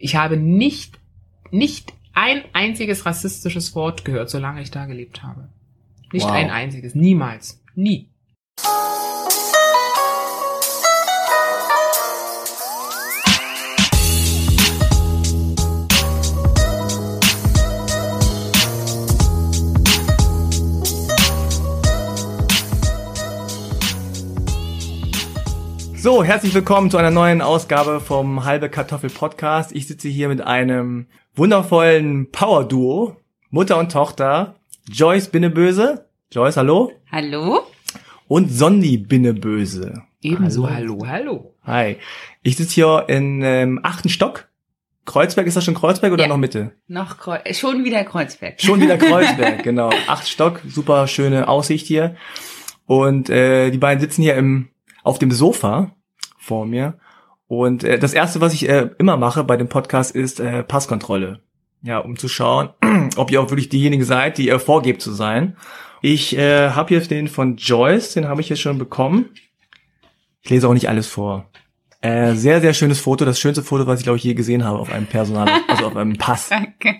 Ich habe nicht, nicht ein einziges rassistisches Wort gehört, solange ich da gelebt habe. Nicht Wow. ein einziges. Niemals. Nie. So, herzlich willkommen zu einer neuen Ausgabe vom Halbe Kartoffel Podcast. Ich sitze hier mit einem wundervollen Power-Duo, Mutter und Tochter, Joyce Binneböse. Joyce, hallo. Hallo? Und Sondi Binneböse. Ebenso hallo, hallo. Hi. Ich sitze hier in ähm, achten Stock. Kreuzberg, ist das schon Kreuzberg oder Ja. noch Mitte? Noch Kreu schon wieder Kreuzberg. Schon wieder Kreuzberg, genau. Acht Stock, super schöne Aussicht hier. Und äh, die beiden sitzen hier im, auf dem Sofa vor mir. Und äh, das Erste, was ich äh, immer mache bei dem Podcast, ist äh, Passkontrolle. Ja, um zu schauen, ob ihr auch wirklich diejenige seid, die ihr vorgebt zu sein. Ich äh, habe hier den von Joyce, den habe ich jetzt schon bekommen. Ich lese auch nicht alles vor. Äh, sehr, sehr schönes Foto, das schönste Foto, was ich glaube ich je gesehen habe auf einem Personal, also auf einem Pass. Danke.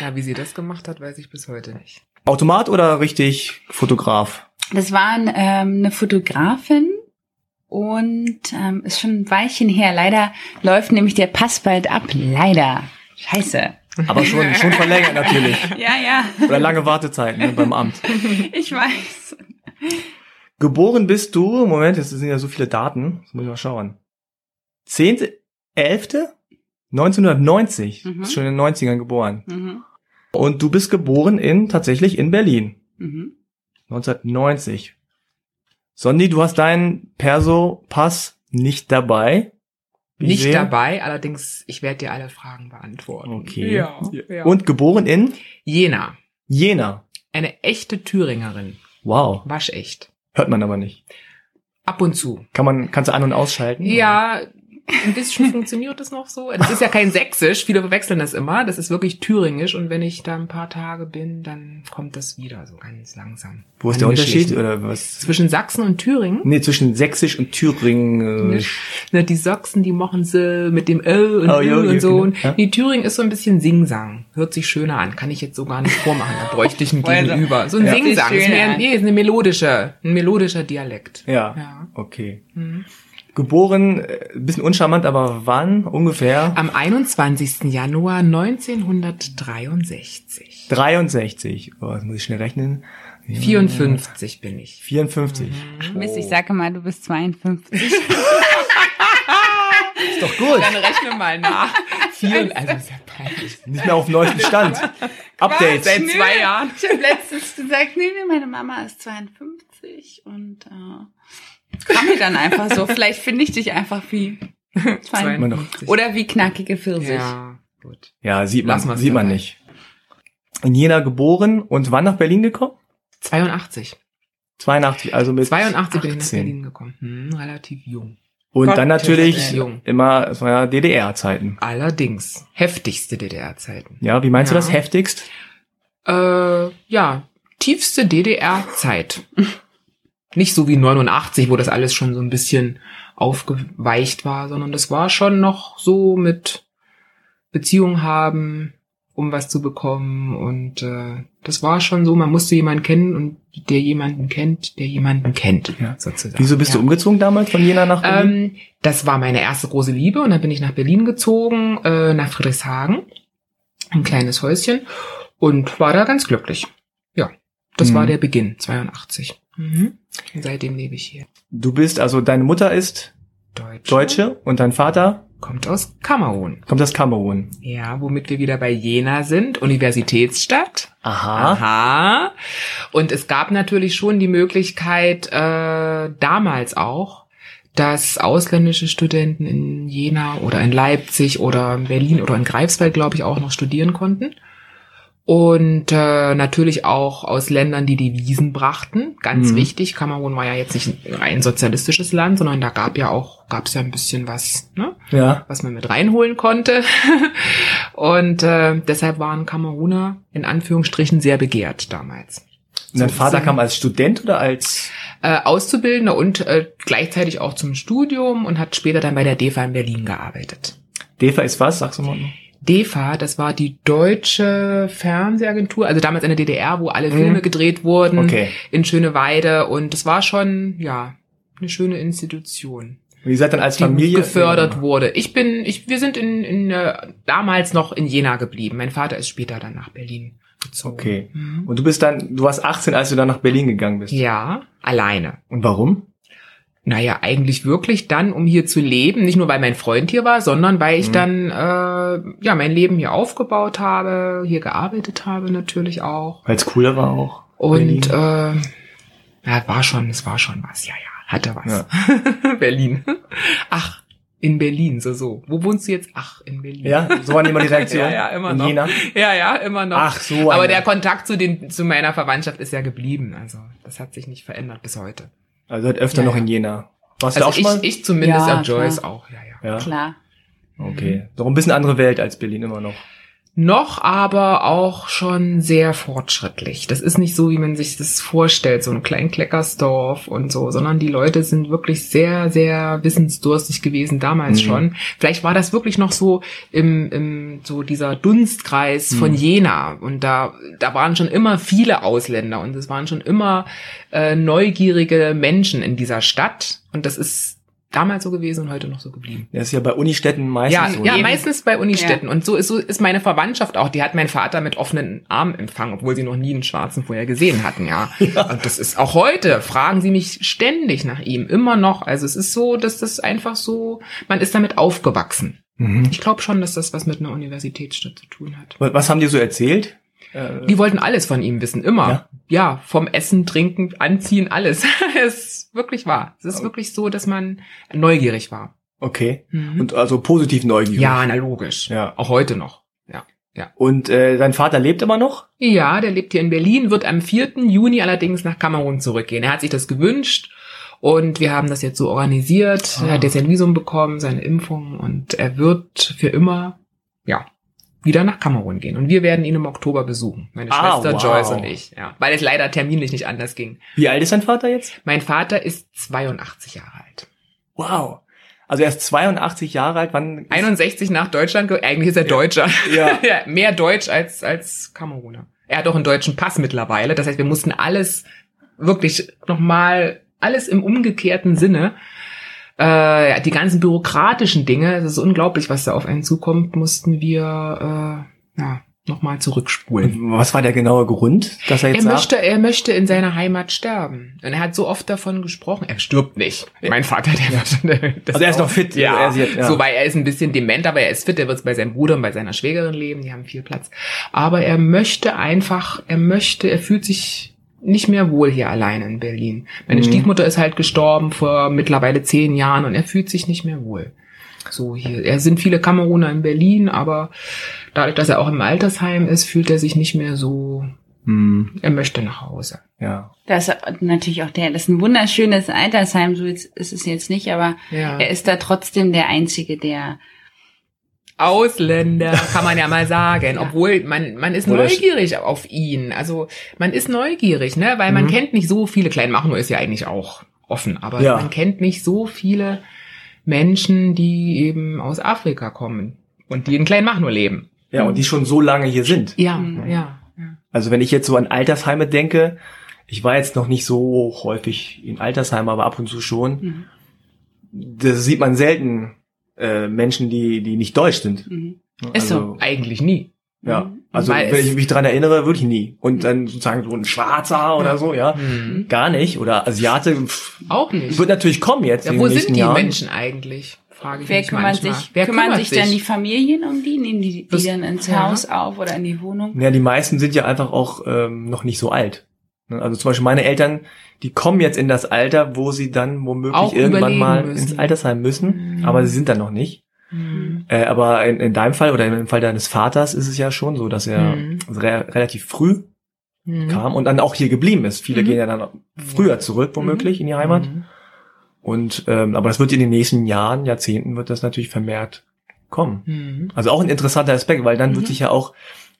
Ja, wie sie das gemacht hat, weiß ich bis heute nicht. Automat oder richtig Fotograf? Das war ähm, eine Fotografin und ähm, ist schon ein Weilchen her. Leider läuft nämlich der Pass bald ab. Leider. Scheiße. Aber schon, schon verlängert natürlich. Ja, ja. Oder lange Wartezeiten ne, beim Amt. Ich weiß. Geboren bist du, Moment, jetzt sind ja so viele Daten, das muss ich mal schauen. 10.11.1990, Mhm. bist schon in den 90ern geboren. Mhm. Und du bist geboren in, tatsächlich in Berlin, Mhm. 1990. Sondi, du hast deinen Perso-Pass nicht dabei. Wie ich Nicht sehe. dabei, allerdings, ich werde dir alle Fragen beantworten. Okay. Ja. ja. Und geboren in Jena. Jena. Eine echte Thüringerin. Wow. Waschecht. Hört man aber nicht. Ab und zu. Kann man, kannst du an- und ausschalten? Ja, ein bisschen funktioniert das noch so. Das ist ja kein Sächsisch, viele verwechseln das immer. Das ist wirklich thüringisch und wenn ich da ein paar Tage bin, dann kommt das wieder so ganz langsam. Wo ist der Unterschied oder was? Zwischen Sachsen und Thüringen, Nee, zwischen Sächsisch und Thüringen. Äh, ne, die Sachsen, die machen sie mit dem Ö und Oh, ja, und so. genau. Ja. die Thüringen ist so ein bisschen Singsang. Hört sich schöner an. Kann ich jetzt so gar nicht vormachen. Da bräuchte ich ein Also, Gegenüber. So ein Ja. Singsang. Ist, mehr, nee, ist eine melodische, ein melodischer Dialekt. ja. Ja. Okay. Mhm. Geboren, äh, ein bisschen uncharmant, aber wann ungefähr? Am 21. Januar 1963. 63. Oh, das muss ich schnell rechnen. 54 bin ich. 54. Mist, ich sage mal, du bist 52. Ist doch gut. Dann rechne mal nach. Vier, also ist ja peinlich. Nicht mehr auf dem neuesten Stand. Updates. Seit zwei Jahren. Ich habe letztens gesagt, nee, nee, meine Mama ist 52 und äh, kam mir dann einfach so. Vielleicht finde ich dich einfach wie 52. Oder wie knackige Pfirsich. Ja, gut. Ja, sieht man, sieht man nicht. In Jena geboren und wann nach Berlin gekommen? 82. 82, also mit 82 bin ich nach 18. Berlin gekommen. Hm, relativ jung. Und Gott, dann natürlich jung. immer, es war ja DDR-Zeiten. Allerdings. Heftigste DDR-Zeiten. Ja, wie meinst Ja. du das heftigst? Äh, ja, tiefste DDR-Zeit. Nicht so wie 89, wo das alles schon so ein bisschen aufgeweicht war, sondern das war schon noch so mit Beziehung haben, um was zu bekommen und äh, das war schon so, man musste jemanden kennen und der jemanden kennt, der jemanden kennt, Ja. sozusagen. Wieso bist ja. du umgezogen damals von Jena nach Berlin? Ähm, das war meine erste große Liebe und dann bin ich nach Berlin gezogen, äh, nach Friedrichshagen, ein kleines Häuschen und war da ganz glücklich. Das Mhm. war der Beginn, 82. Mhm. Seitdem lebe ich hier. Du bist, also deine Mutter ist Deutsch. Deutsche und dein Vater Kommt aus Kamerun. kommt aus Kamerun. Ja, womit wir wieder bei Jena sind, Universitätsstadt. Aha. Aha. Und es gab natürlich schon die Möglichkeit, äh, damals auch, dass ausländische Studenten in Jena oder in Leipzig oder in Berlin oder in Greifswald, glaube ich, auch noch studieren konnten. Und äh, natürlich auch aus Ländern, die Devisen brachten. Ganz Mhm. wichtig, Kamerun war ja jetzt nicht ein rein sozialistisches Land, sondern da gab ja auch, gab es ja ein bisschen was, ne? Ja. was man mit reinholen konnte. Und äh, deshalb waren Kameruner in Anführungsstrichen sehr begehrt damals. Und dein Vater kam als Student oder als Äh, Auszubildender und äh, gleichzeitig auch zum Studium und hat später dann bei der DEFA in Berlin gearbeitet. DEFA ist was? Sagst du mal? DEFA, das war die deutsche Fernsehagentur, also damals in der DDR, wo alle Filme mhm. gedreht wurden okay. in Schöneweide und es war schon, ja, eine schöne Institution. Ihr seid dann als Familie gefördert ja. wurde. Ich bin, ich, wir sind in, in äh, damals noch in Jena geblieben. Mein Vater ist später dann nach Berlin gezogen. Okay. Mhm. Und du bist dann, du warst 18, als du dann nach Berlin gegangen bist. Ja, alleine. Und warum? Naja, eigentlich wirklich dann, um hier zu leben, nicht nur weil mein Freund hier war, sondern weil ich mhm. dann äh, ja mein Leben hier aufgebaut habe, hier gearbeitet habe natürlich auch. Weil es cooler war auch. Und äh, ja, war schon, es war schon was, ja, ja, hatte was. Ja. Berlin. Ach, in Berlin, so so. Wo wohnst du jetzt? Ach, in Berlin. Ja, so war immer die Reaktion. ja, ja, immer in noch. Jena? Ja, ja, immer noch. Ach, so. Aber der Kontakt zu den zu meiner Verwandtschaft ist ja geblieben, also das hat sich nicht verändert bis heute. Also hat öfter ja, noch in Jena. Warst also du auch schon mal? Ich, ich zumindest, ja, Joyce klar. auch, ja, ja. ja. Klar. Okay. Doch ein bisschen andere Welt als Berlin immer noch noch aber auch schon sehr fortschrittlich. Das ist nicht so, wie man sich das vorstellt, so ein Kleinkleckersdorf und so, sondern die Leute sind wirklich sehr, sehr wissensdurstig gewesen damals mhm. schon. Vielleicht war das wirklich noch so im, im so dieser Dunstkreis mhm. von Jena und da, da waren schon immer viele Ausländer und es waren schon immer äh, neugierige Menschen in dieser Stadt und das ist damals so gewesen und heute noch so geblieben. Das ist ja bei Unistädten meistens ja, so. Ja, eben. meistens bei Unistädten. Ja. Und so ist, so ist meine Verwandtschaft auch. Die hat mein Vater mit offenen Armen empfangen, obwohl sie noch nie einen Schwarzen vorher gesehen hatten, ja. ja. Und das ist auch heute, fragen sie mich ständig nach ihm, immer noch. Also es ist so, dass das einfach so, man ist damit aufgewachsen. Mhm. Ich glaube schon, dass das was mit einer Universitätsstadt zu tun hat. Was haben die so erzählt? Äh, die wollten alles von ihm wissen, immer. Ja, ja vom Essen, Trinken, Anziehen, alles. es ist wirklich wahr. Es ist wirklich so, dass man neugierig war. Okay. Mhm. Und also positiv neugierig. Ja, na logisch. Ja. Auch heute noch. Ja. Ja. Und äh, dein Vater lebt immer noch? Ja, der lebt hier in Berlin, wird am 4. Juni allerdings nach Kamerun zurückgehen. Er hat sich das gewünscht und wir haben das jetzt so organisiert. Ah. Er hat jetzt ein Visum bekommen, seine Impfung und er wird für immer, ja, wieder nach Kamerun gehen. Und wir werden ihn im Oktober besuchen. Meine ah, Schwester wow. Joyce und ich. Ja, weil es leider terminlich nicht anders ging. Wie alt ist dein Vater jetzt? Mein Vater ist 82 Jahre alt. Wow. Also er ist 82 Jahre alt. Wann? 61 nach Deutschland. Eigentlich ist er Deutscher. Ja. ja. Mehr Deutsch als als Kameruner. Er hat auch einen deutschen Pass mittlerweile. Das heißt, wir mussten alles wirklich nochmal alles im umgekehrten Sinne äh, die ganzen bürokratischen Dinge, das ist unglaublich, was da auf einen zukommt, mussten wir äh, ja, nochmal zurückspulen. Was war der genaue Grund, dass er jetzt er sagt? möchte, er möchte in seiner Heimat sterben. Und er hat so oft davon gesprochen. Er stirbt nicht. Mein Vater, der wird, das Also er ist noch fit. Ja, also er, ja, so weil er ist ein bisschen dement, aber er ist fit. Er wird bei seinem Bruder und bei seiner Schwägerin leben. Die haben viel Platz. Aber er möchte einfach, er möchte, er fühlt sich nicht mehr wohl hier alleine in Berlin. Meine mhm. Stiefmutter ist halt gestorben vor mittlerweile zehn Jahren und er fühlt sich nicht mehr wohl. So hier. Er sind viele Kameruner in Berlin, aber dadurch, dass er auch im Altersheim ist, fühlt er sich nicht mehr so. Mhm. Er möchte nach Hause. Ja. Das ist natürlich auch der, das ist ein wunderschönes Altersheim, so ist es jetzt nicht, aber ja. er ist da trotzdem der Einzige, der Ausländer, kann man ja mal sagen. Obwohl man, man ist Oder neugierig auf ihn. Also man ist neugierig, ne? Weil man mhm. kennt nicht so viele, Kleinmachnow ist ja eigentlich auch offen, aber ja. man kennt nicht so viele Menschen, die eben aus Afrika kommen und die in Kleinmachnow leben. Ja, und die schon so lange hier sind. Ja, mhm. ja, ja. Also wenn ich jetzt so an Altersheime denke, ich war jetzt noch nicht so häufig in Altersheimen, aber ab und zu schon. Mhm. Das sieht man selten äh, Menschen, die, die nicht deutsch sind. Mhm. Ist also, so. Eigentlich nie. Ja, mhm. also Weil wenn ich mich dran erinnere, wirklich nie. Und dann sozusagen so ein Schwarzer oder so, ja, mhm. gar nicht. Oder Asiate. Pff, auch nicht. Wird natürlich kommen jetzt. Ja, wo sind die Jahren. Menschen eigentlich? Frage ich Wer kümmert manchmal. sich? Wer kümmern sich, sich dann die Familien um die? Nehmen die, die dann ins ja. Haus auf oder in die Wohnung? Ja, die meisten sind ja einfach auch ähm, noch nicht so alt. Ne, also zum Beispiel meine Eltern, die kommen jetzt in das Alter, wo sie dann womöglich Auch irgendwann mal müssen. ins Altersheim müssen, mhm. aber sie sind da noch nicht. Mhm. Äh, aber in, in, deinem Fall oder im Fall deines Vaters ist es ja schon so, dass er mhm. re relativ früh mhm. kam und dann auch hier geblieben ist. Viele mhm. gehen ja dann früher zurück, womöglich, mhm. in die Heimat. Und ähm, aber das wird in den nächsten Jahren, Jahrzehnten wird das natürlich vermehrt kommen. Also auch ein interessanter Aspekt, weil dann wird sich ja auch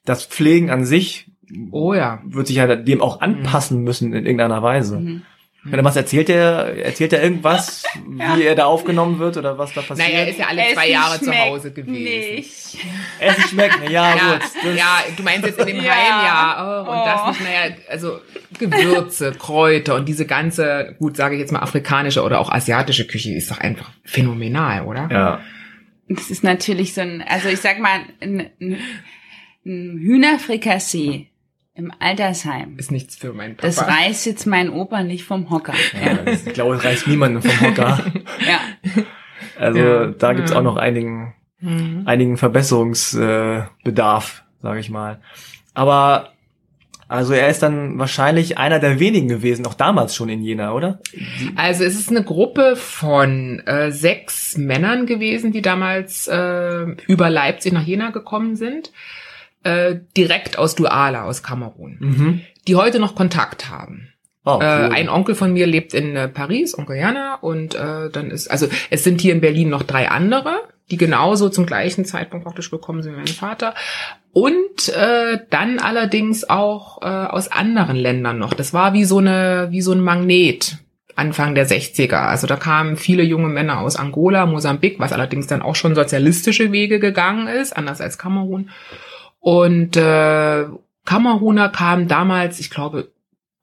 das Pflegen an sich Oh ja. Wird sich ja dem auch anpassen müssen in irgendeiner Weise. Mhm. Oder was erzählt er? Erzählt er irgendwas, ja. wie er da aufgenommen wird oder was da passiert? Naja, er ist ja alle zwei Jahre zu Hause gewesen. Nicht. Essen schmeckt, na ja, ja, gut. Das ja, du meinst jetzt in dem ja. Heim, ja. Oh, und oh. das nicht, naja, also Gewürze, Kräuter und diese ganze, gut, sage ich jetzt mal, afrikanische oder auch asiatische Küche ist doch einfach phänomenal, oder? Ja. Das ist natürlich so ein, also ich sag mal, ein, ein Hühnerfrikassee im Altersheim. Ist nichts für meinen Papa. Das reißt jetzt mein Opa nicht vom Hocker. Ja, das, ich glaube, es reißt niemanden vom Hocker. ja. Also ja. da gibt's auch noch einigen, mhm. einigen Verbesserungsbedarf, äh, sage ich mal. Aber also er ist dann wahrscheinlich einer der wenigen gewesen, auch damals schon in Jena, oder? Also es ist eine Gruppe von äh, sechs Männern gewesen, die damals äh, über Leipzig nach Jena gekommen sind äh, direkt aus Duala, aus Kamerun, mhm. die heute noch Kontakt haben. Oh, cool. äh, ein Onkel von mir lebt in äh, Paris, Onkel Jana, und äh, dann ist, also es sind hier in Berlin noch drei andere, die genauso zum gleichen Zeitpunkt praktisch gekommen sind wie mein Vater. Und äh, dann allerdings auch äh, aus anderen Ländern noch. Das war wie so eine, wie so ein Magnet. Anfang der 60er. Also da kamen viele junge Männer aus Angola, Mosambik, was allerdings dann auch schon sozialistische Wege gegangen ist, anders als Kamerun. Und äh, Kameruner kamen damals, ich glaube,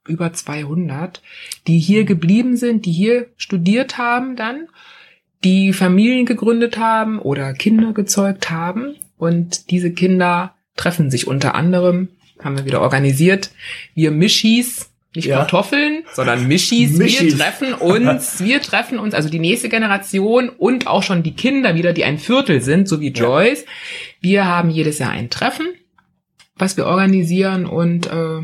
über 200, die hier geblieben sind, die hier studiert haben dann, die Familien gegründet haben oder Kinder gezeugt haben. Und diese Kinder treffen sich unter anderem, haben wir wieder organisiert, wir Mischis, nicht ja. Kartoffeln, sondern Mischis. Mischis. Wir treffen uns, wir treffen uns, also die nächste Generation und auch schon die Kinder wieder, die ein Viertel sind, so wie Joyce. Ja. Wir haben jedes Jahr ein Treffen, was wir organisieren und äh,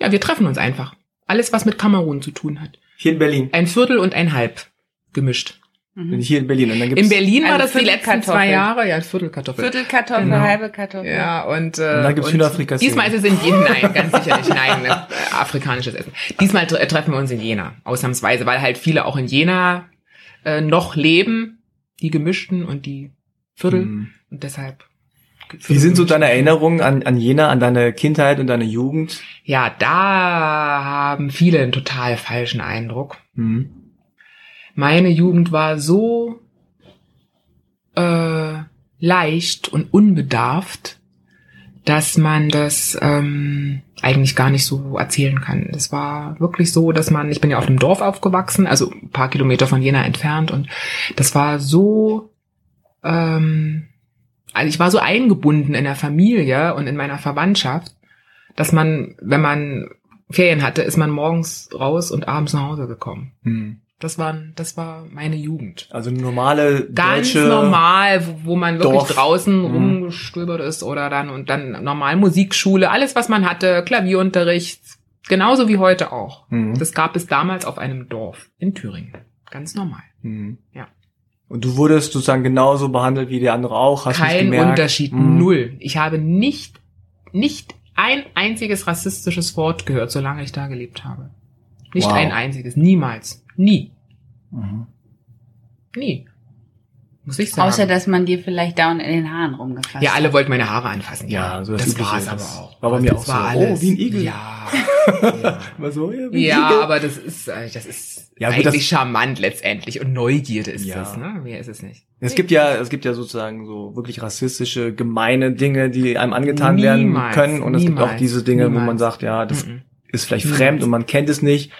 ja, wir treffen uns einfach. Alles, was mit Kamerun zu tun hat. Hier in Berlin. Ein Viertel und ein Halb gemischt. Mhm. Hier in Berlin. Und dann gibt's in Berlin war das die letzten zwei Jahre, ja, Viertelkartoffel. Viertelkartoffel, genau. halbe Kartoffel. Ja, und, äh, und dann gibt's Hühnerfrikassee. Diesmal ist es in Jena, nein, ganz sicher nicht, nein, äh, afrikanisches Essen. Diesmal treffen wir uns in Jena, ausnahmsweise, weil halt viele auch in Jena äh, noch leben, die gemischten und die Viertel. Mhm. Und deshalb wie sind so deine Erinnerungen an, an Jena, an deine Kindheit und deine Jugend? Ja, da haben viele einen total falschen Eindruck. Mhm meine Jugend war so äh, leicht und unbedarft, dass man das ähm, eigentlich gar nicht so erzählen kann. Es war wirklich so, dass man, ich bin ja auf einem Dorf aufgewachsen, also ein paar Kilometer von Jena entfernt, und das war so, ähm, also ich war so eingebunden in der Familie und in meiner Verwandtschaft, dass man, wenn man Ferien hatte, ist man morgens raus und abends nach Hause gekommen. Hm. Das war, das war meine Jugend. Also normale Ganz deutsche normal, wo, wo man wirklich Dorf. draußen mhm. rumgestöbert ist oder dann und dann normal Musikschule, alles was man hatte, Klavierunterricht, genauso wie heute auch. Mhm. Das gab es damals auf einem Dorf in Thüringen. Ganz normal. Mhm. Ja. Und du wurdest sozusagen genauso behandelt wie die andere auch? Hast Kein Unterschied, mhm. null. Ich habe nicht, nicht ein einziges rassistisches Wort gehört, solange ich da gelebt habe. Nicht wow. ein einziges, niemals. Nie. Mhm. Nie. Muss ich sagen. Außer, dass man dir vielleicht da in den Haaren rumgefasst hat. Ja, alle wollten meine Haare anfassen. Ja, so das, das war es aber auch. War bei mir auch war so. Alles. Oh, wie ein Igel. Ja. ja. so, ja, wie ja Igel. aber das ist, äh, das ist ja, gut, eigentlich das, charmant letztendlich und Neugierde ist ja. das, ne? Mehr ist es nicht. Es gibt ja, es gibt ja sozusagen so wirklich rassistische, gemeine Dinge, die einem angetan niemals, werden können. Und es gibt auch diese Dinge, niemals. wo man sagt, ja, das mm -mm. ist vielleicht niemals. fremd und man kennt es nicht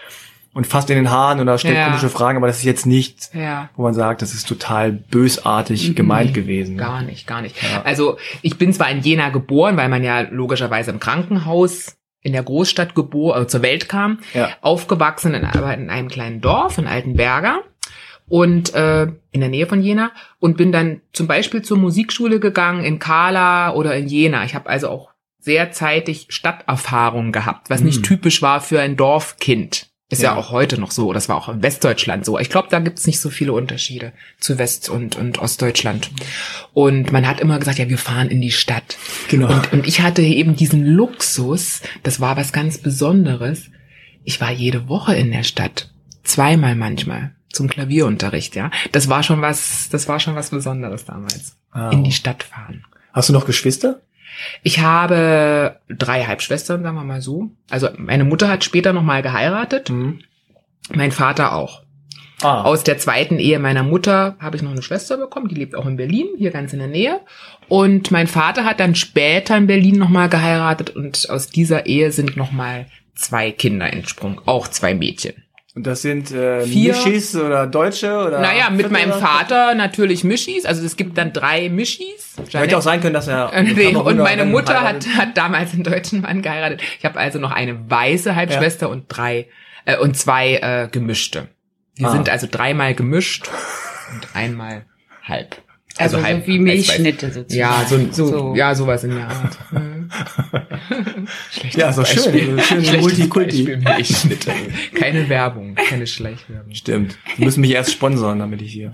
und fasst in den Haaren oder stellt ja. komische Fragen, aber das ist jetzt nicht, ja. wo man sagt, das ist total bösartig mhm. gemeint gewesen. Gar nicht, gar nicht. Ja. Also ich bin zwar in Jena geboren, weil man ja logischerweise im Krankenhaus in der Großstadt geboren, also zur Welt kam, aufgewachsen in, aber in einem kleinen Dorf in Altenberger und äh, in der Nähe von Jena und bin dann zum Beispiel zur Musikschule gegangen in Kala oder in Jena. Ich habe also auch sehr zeitig Stadterfahrung gehabt, was mhm. nicht typisch war für ein Dorfkind. Ist ja. ja. auch heute noch so. Das war auch in Westdeutschland so. Ich glaube, da gibt's nicht so viele Unterschiede zu West- und, und Ostdeutschland. Und man hat immer gesagt, ja, wir fahren in die Stadt. Genau. Und, und ich hatte eben diesen Luxus, das war was ganz Besonderes. Ich war jede Woche in der Stadt. Zweimal manchmal. Zum Klavierunterricht, ja. Das war schon was, das war schon was Besonderes damals. Wow. In die Stadt fahren. Hast du noch Geschwister? Ich habe drei Halbschwestern, sagen wir mal so. Also meine Mutter hat später noch mal geheiratet. Mhm. Mein Vater auch. Ah. Aus der zweiten Ehe meiner Mutter habe ich noch eine Schwester bekommen, die lebt auch in Berlin, hier ganz in der Nähe. Und mein Vater hat dann später in Berlin nochmal geheiratet und aus dieser Ehe sind nochmal zwei Kinder entsprungen, auch zwei Mädchen. Und das sind äh, Mischis oder Deutsche oder? Naja, mit meinem Vater natürlich Mischis. Also es gibt dann drei Mischis. Hätte auch sein können, dass er. Nee, und meine Mutter hat, hat damals einen deutschen Mann geheiratet. Ich habe also noch eine weiße Halbschwester ja. und drei äh, und zwei äh, gemischte. Wir ah. sind also dreimal gemischt und einmal halb. Also, also halb, wie Milchschnitte sozusagen. Ja, so, so, so, ja, sowas in der Art. ja, so schön. Schön Multikulti. Milchschnitte. Keine Werbung, keine Schleichwerbung. Stimmt. Die müssen mich erst sponsern, damit ich hier,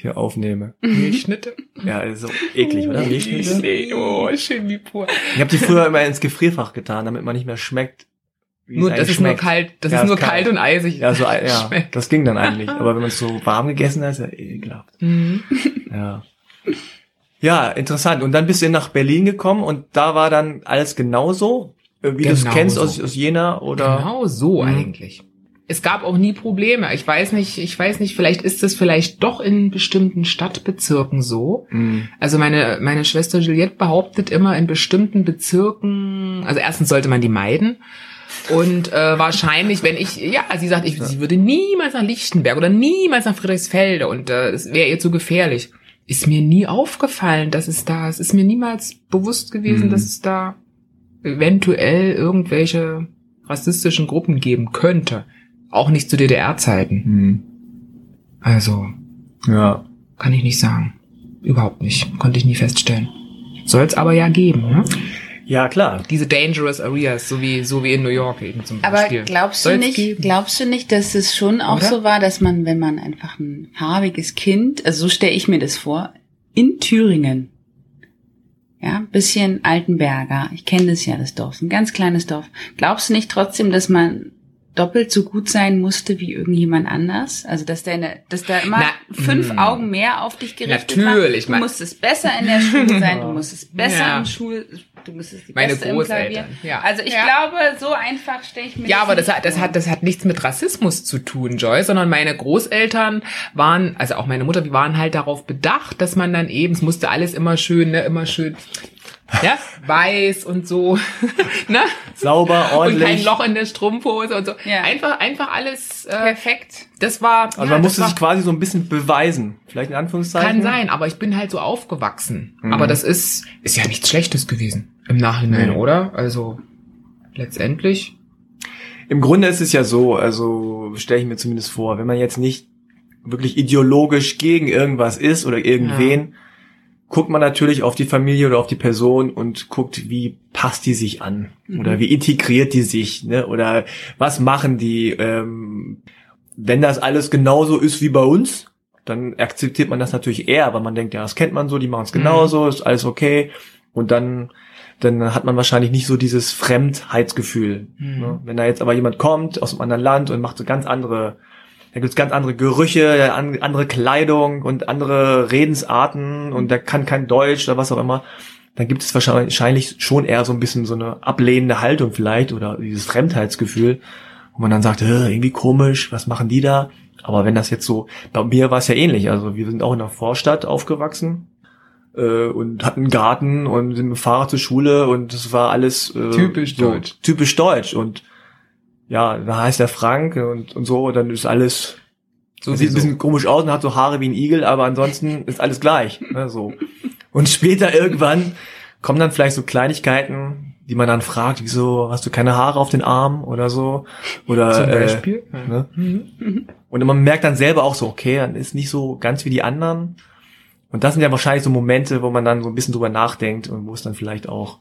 hier aufnehme. Milchschnitte? Ja, ist so eklig, oder? Milchschnitte? Nee, oh, schön wie pur. Ich habe die früher immer ins Gefrierfach getan, damit man nicht mehr schmeckt, nur, das ist schmeckt. nur kalt, das ja, ist nur kalt. kalt. und eisig. Ja, so, ja, das ging dann eigentlich. Aber wenn man es so warm gegessen hat, ist ja ekelhaft. Mhm. Ja. Ja, interessant. Und dann bist du nach Berlin gekommen und da war dann alles genauso, wie genau du es kennst so. aus, aus Jena oder? Genau so mhm. eigentlich. Es gab auch nie Probleme. Ich weiß nicht, ich weiß nicht, vielleicht ist es vielleicht doch in bestimmten Stadtbezirken so. Mhm. Also meine, meine Schwester Juliette behauptet immer in bestimmten Bezirken, also erstens sollte man die meiden. Und äh, wahrscheinlich, wenn ich, ja, sie sagt, ich, sie würde niemals nach Lichtenberg oder niemals nach Friedrichsfelde und äh, es wäre ihr zu gefährlich. Ist mir nie aufgefallen, dass es da, es ist mir niemals bewusst gewesen, mhm. dass es da eventuell irgendwelche rassistischen Gruppen geben könnte. Auch nicht zu DDR-Zeiten. Mhm. Also, ja. kann ich nicht sagen. Überhaupt nicht. Konnte ich nie feststellen. Soll es aber ja geben, ne? Ja, klar. Diese dangerous areas, so wie, so wie in New York eben zum Beispiel. Aber glaubst du nicht, geben? glaubst du nicht, dass es schon auch Oder? so war, dass man, wenn man einfach ein farbiges Kind, also so stelle ich mir das vor, in Thüringen, ja, bisschen Altenberger, ich kenne das ja, das Dorf, ein ganz kleines Dorf. Glaubst du nicht trotzdem, dass man doppelt so gut sein musste wie irgendjemand anders? Also dass deine, dass da immer Na, fünf mh. Hm. Augen mehr auf dich gerichtet Natürlich, waren. Du musstest besser in der Schule sein, du musstest besser ja. im Schul, du musstest die Meine Beste Großeltern. Ja. Also ich ja. glaube, so einfach stelle ich mir Ja, das aber das hat, das hat, das hat nichts mit Rassismus zu tun, Joy, sondern meine Großeltern waren, also auch meine Mutter, die waren halt darauf bedacht, dass man dann eben, es musste alles immer schön, ne, immer schön ja, weiß und so, ne? Sauber, ordentlich. Und kein Loch in der Strumpfhose und so. Ja. Einfach, einfach alles äh, perfekt. Das war. Also ja, man musste sich quasi so ein bisschen beweisen, vielleicht in Anführungszeichen. Kann sein, aber ich bin halt so aufgewachsen. Mhm. Aber das ist, ist ja nichts Schlechtes gewesen im Nachhinein, nee. oder? Also letztendlich. Im Grunde ist es ja so, also stelle ich mir zumindest vor, wenn man jetzt nicht wirklich ideologisch gegen irgendwas ist oder irgendwen, ja guckt man natürlich auf die Familie oder auf die Person und guckt, wie passt die sich an mhm. oder wie integriert die sich ne? oder was machen die. Ähm, wenn das alles genauso ist wie bei uns, dann akzeptiert man das natürlich eher, weil man denkt, ja, das kennt man so, die machen es genauso, mhm. ist alles okay und dann dann hat man wahrscheinlich nicht so dieses Fremdheitsgefühl. Mhm. Ne? Wenn da jetzt aber jemand kommt aus einem anderen Land und macht so ganz andere da gibt's ganz andere Gerüche, andere Kleidung und andere Redensarten und der kann kein Deutsch oder was auch immer. Dann gibt es wahrscheinlich schon eher so ein bisschen so eine ablehnende Haltung vielleicht oder dieses Fremdheitsgefühl, wo man dann sagt, irgendwie komisch, was machen die da? Aber wenn das jetzt so, bei mir war es ja ähnlich. Also wir sind auch in der Vorstadt aufgewachsen äh, und hatten einen Garten und sind mit dem Fahrrad zur Schule und das war alles äh, typisch so, deutsch. Typisch deutsch und ja, da heißt er Frank und, und so, dann ist alles, so sieht ein bisschen komisch aus und hat so Haare wie ein Igel, aber ansonsten ist alles gleich. Ne, so. Und später irgendwann kommen dann vielleicht so Kleinigkeiten, die man dann fragt, wieso hast du keine Haare auf den Armen oder so? Oder Zum Beispiel. Äh, ne? Mhm. Und man merkt dann selber auch so, okay, dann ist nicht so ganz wie die anderen. Und das sind ja wahrscheinlich so Momente, wo man dann so ein bisschen drüber nachdenkt und wo es dann vielleicht auch,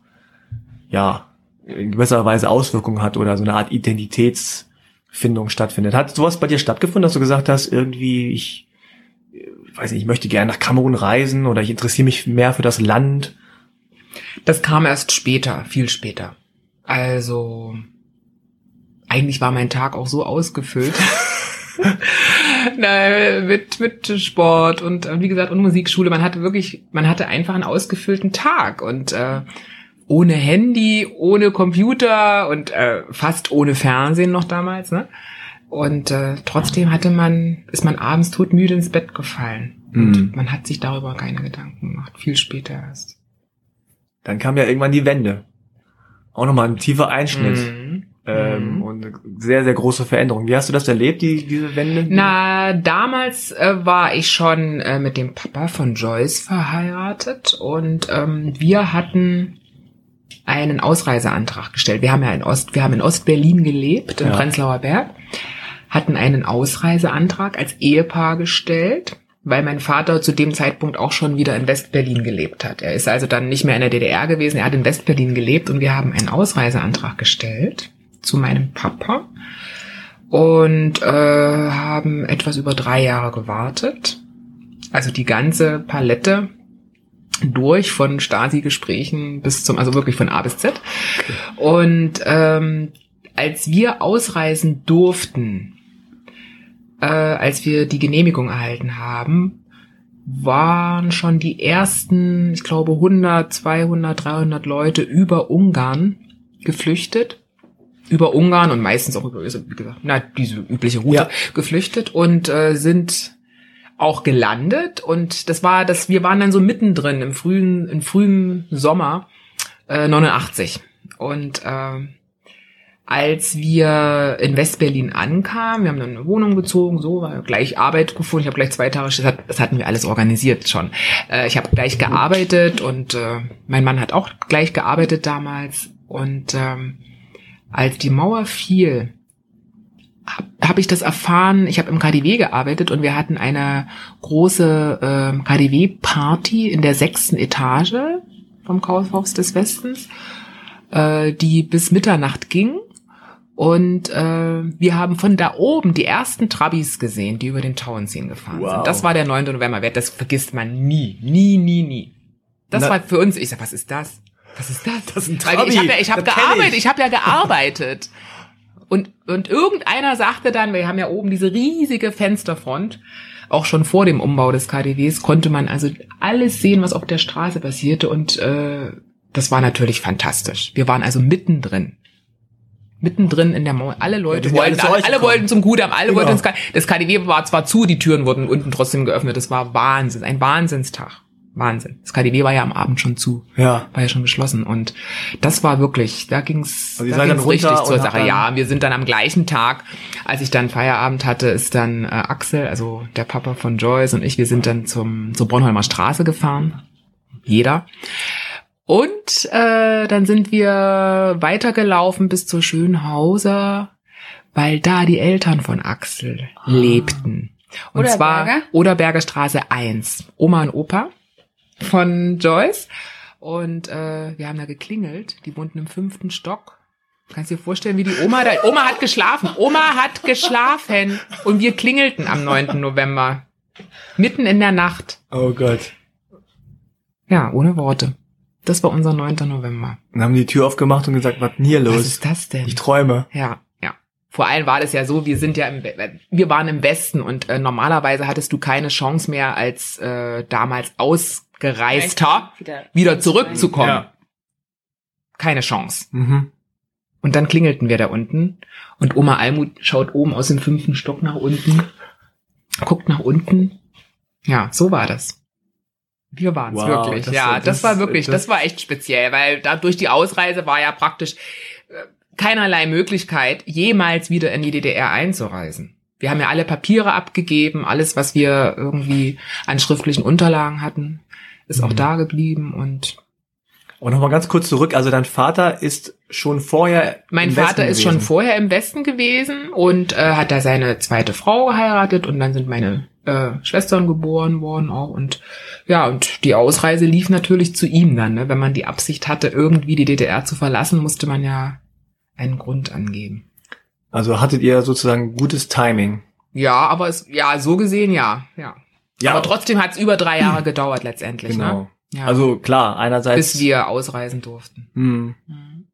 ja, in gewisser Weise Auswirkungen hat oder so eine Art Identitätsfindung stattfindet. Hat sowas bei dir stattgefunden, dass du gesagt hast, irgendwie, ich, ich weiß nicht, ich möchte gerne nach Kamerun reisen oder ich interessiere mich mehr für das Land? Das kam erst später, viel später. Also, eigentlich war mein Tag auch so ausgefüllt. Na, mit, mit Sport und wie gesagt und Musikschule. Man hatte wirklich, man hatte einfach einen ausgefüllten Tag und äh, ohne Handy, ohne Computer und äh, fast ohne Fernsehen noch damals, ne? Und äh, trotzdem hatte man, ist man abends todmüde ins Bett gefallen. Und Mhm. man hat sich darüber keine Gedanken gemacht. Viel später erst. Dann kam ja irgendwann die Wende. Auch nochmal ein tiefer Einschnitt. Mhm. Ähm, Mhm. Und eine sehr, sehr große Veränderung. Wie hast du das erlebt, die, diese Wende? Na, damals äh, war ich schon äh, mit dem Papa von Joyce verheiratet und ähm, wir hatten einen Ausreiseantrag gestellt. Wir haben ja in Ost, wir haben in Ostberlin gelebt, im Ja. Prenzlauer Berg, hatten einen Ausreiseantrag als Ehepaar gestellt, weil mein Vater zu dem Zeitpunkt auch schon wieder in Westberlin gelebt hat. Er ist also dann nicht mehr in der DDR gewesen, er hat in Westberlin gelebt und wir haben einen Ausreiseantrag gestellt zu meinem Papa und äh, haben etwas über drei Jahre gewartet. Also die ganze Palette durch von Stasi-Gesprächen bis zum, also wirklich von A bis Z. Und ähm, als wir ausreisen durften, äh, als wir die Genehmigung erhalten haben, waren schon die ersten, ich glaube 100, 200, 300 Leute über Ungarn geflüchtet über Ungarn und meistens auch über, also, wie gesagt, na, diese übliche Route Ja. geflüchtet und äh, sind auch gelandet und das war das wir waren dann so mittendrin im frühen im frühen Sommer äh, 89 und äh, als wir in Westberlin ankamen, wir haben dann eine Wohnung gezogen, so, war gleich Arbeit gefunden. Ich habe gleich zwei Tage, das, hat, das hatten wir alles organisiert schon. Äh, ich habe gleich gearbeitet und äh, mein Mann hat auch gleich gearbeitet damals. Und ähm, als die Mauer fiel, habe hab ich das erfahren. Ich habe im KDW gearbeitet und wir hatten eine große ähm, KDW-Party in der sechsten Etage vom Kaufhaus des Westens, äh, die bis Mitternacht ging. Und äh, wir haben von da oben die ersten Trabis gesehen, die über den Tauenziehen gefahren Wow. sind. Das war der 9. November. Das vergisst man nie, nie, nie, nie. Das Na- war für uns, ich sag, was ist das? Was ist das? Das ist ein Trabi. Ich habe ja, ich hab gearbeitet, ich. ich habe ja gearbeitet. Und, und irgendeiner sagte dann, wir haben ja oben diese riesige Fensterfront, auch schon vor dem Umbau des KDWs, konnte man also alles sehen, was auf der Straße passierte. Und äh, das war natürlich fantastisch. Wir waren also mittendrin. Mittendrin in der Mauer. Alle Leute ja wollten, alle alle, wollten zum Kudamm, alle Genau. wollten ins K Das KDW war zwar zu, die Türen wurden unten trotzdem geöffnet. Das war Wahnsinn, ein Wahnsinnstag. Wahnsinn. Das KDW war ja am Abend schon zu Ja. war ja schon geschlossen und das war wirklich, da ging's, Also da ging's richtig zur Sache. Ja, wir sind dann am gleichen Tag, als ich dann Feierabend hatte, ist dann äh, Axel, also der Papa von Joyce und ich, wir sind dann zum zur Bornholmer Straße gefahren, jeder. Und äh, dann sind wir weitergelaufen bis zur Schönhauser, weil da die Eltern von Axel lebten. Und zwar Oderberger? Oderberger Straße 1. Oma und Opa von Joyce. Und äh, wir haben da geklingelt. Die wohnten im fünften Stock. Kannst dir vorstellen, wie die Oma da. Oma hat geschlafen. Oma hat geschlafen. Und wir klingelten am 9. November. Mitten in der Nacht. Oh Gott. Ja, ohne Worte. Das war unser 9. November. Dann haben die Tür aufgemacht und gesagt, was denn hier Was los? ist das denn? Ich träume. Ja, ja. Vor allem war das ja so, wir sind ja im, wir waren im Westen und äh, normalerweise hattest du keine Chance mehr als äh, damals Ausgereister Wieder, wieder zurückzukommen. Ja. Keine Chance. Mhm. Und dann klingelten wir da unten und Oma Almut schaut oben aus dem fünften Stock nach unten, guckt nach unten. Ja, so war das. Wir waren es Wow, wirklich. das- ja, das, das- war wirklich, das- das, war echt speziell, weil da durch die Ausreise war ja praktisch äh, keinerlei Möglichkeit, jemals wieder in die DDR einzureisen. Wir haben ja alle Papiere abgegeben, alles, was wir irgendwie an schriftlichen Unterlagen hatten, ist auch Mhm. da geblieben und Und nochmal ganz kurz zurück. Also dein Vater ist schon vorher. Mein im Vater Westen ist schon gewesen. vorher im Westen gewesen und äh, hat da seine zweite Frau geheiratet und dann sind meine äh, Schwestern geboren worden auch und ja und die Ausreise lief natürlich zu ihm dann. Ne? Wenn man die Absicht hatte, irgendwie die DDR zu verlassen, musste man ja einen Grund angeben. Also hattet ihr sozusagen gutes Timing. Ja, aber es ja so gesehen ja, ja. Ja. aber trotzdem hat es über drei Jahre gedauert letztendlich. Genau. Ne? Ja, Also klar, einerseits. bis wir ausreisen durften. Hm. Mhm.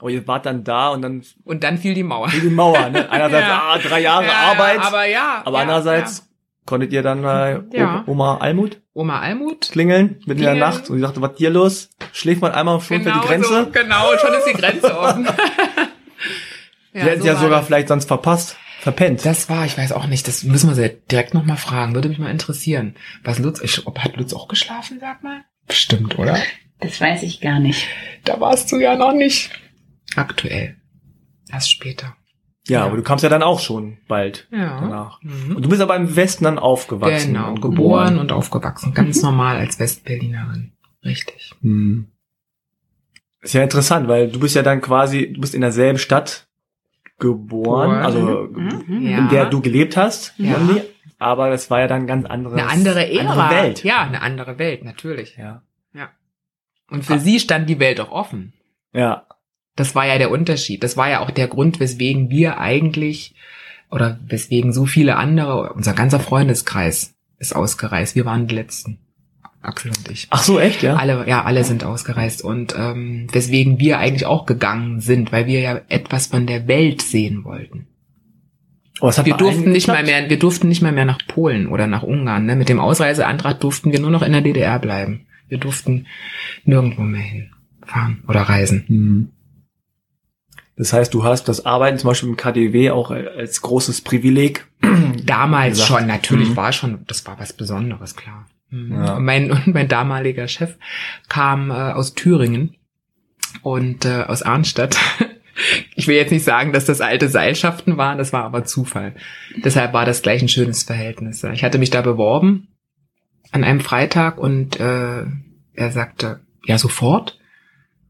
Aber ihr wart dann da und dann Und dann fiel die Mauer. wie die Mauer. Ne? Einerseits Ja. ah, drei Jahre Ja, Arbeit, aber ja. aber ja, andererseits konntet ihr dann äh, Ja. Oma Almut ja. Oma Almut klingeln mitten in der Klingeln. Nacht und sie sagte, was hier los? Schläft man einmal schon für die Grenze? So, genau, schon ist die Grenze offen. Sie hätten so ja sogar vielleicht sonst verpasst. Verpennt? Das war, ich weiß auch nicht, das müssen wir sie direkt nochmal fragen, würde mich mal interessieren. Was Lutz, ich, ob hat Lutz auch geschlafen, sag mal? Bestimmt, oder? Das weiß ich gar nicht. Da warst du ja noch nicht. Aktuell. Erst später. Ja, Ja. aber du kamst ja dann auch schon bald Ja. danach. Mhm. Und du bist aber im Westen dann aufgewachsen. Genau, und geboren und aufgewachsen. Ganz normal als Westberlinerin. Richtig. Hm. Ist ja interessant, weil du bist ja dann quasi, du bist in derselben Stadt geboren, Geboren. also Mhm. Ja. in der du gelebt hast, Ja. Aber das war ja dann ganz anderes, Eine andere Ära. andere Welt. Ja, eine andere Welt, natürlich. Ja. Und für sie stand die Welt auch offen. Ja. Das war ja der Unterschied. Das war ja auch der Grund, weswegen wir eigentlich oder weswegen so viele andere, unser ganzer Freundeskreis ist ausgereist. Wir waren die Letzten. Axel und ich. Ach so, echt, ja? Alle, ja, alle sind ausgereist und ähm, weswegen wir eigentlich auch gegangen sind, weil wir ja etwas von der Welt sehen wollten. Oh, es hat Wir durften nicht mal geklappt. mehr, wir durften nicht mal mehr nach Polen oder nach Ungarn. Ne? Mit dem Ausreiseantrag durften wir nur noch in der DDR bleiben. Wir durften nirgendwo mehr hinfahren oder reisen. Hm. Das heißt, du hast das Arbeiten zum Beispiel im KDW auch als großes Privileg. Damals schon, natürlich Mhm. war schon, das war was Besonderes, klar. Mhm. Ja. Mein, und mein damaliger Chef kam äh, aus Thüringen und äh, aus Arnstadt. Ich will jetzt nicht sagen, dass das alte Seilschaften waren, das war aber Zufall. Deshalb war das gleich ein schönes Verhältnis. Ich hatte mich da beworben an einem Freitag und äh, er sagte, ja, sofort?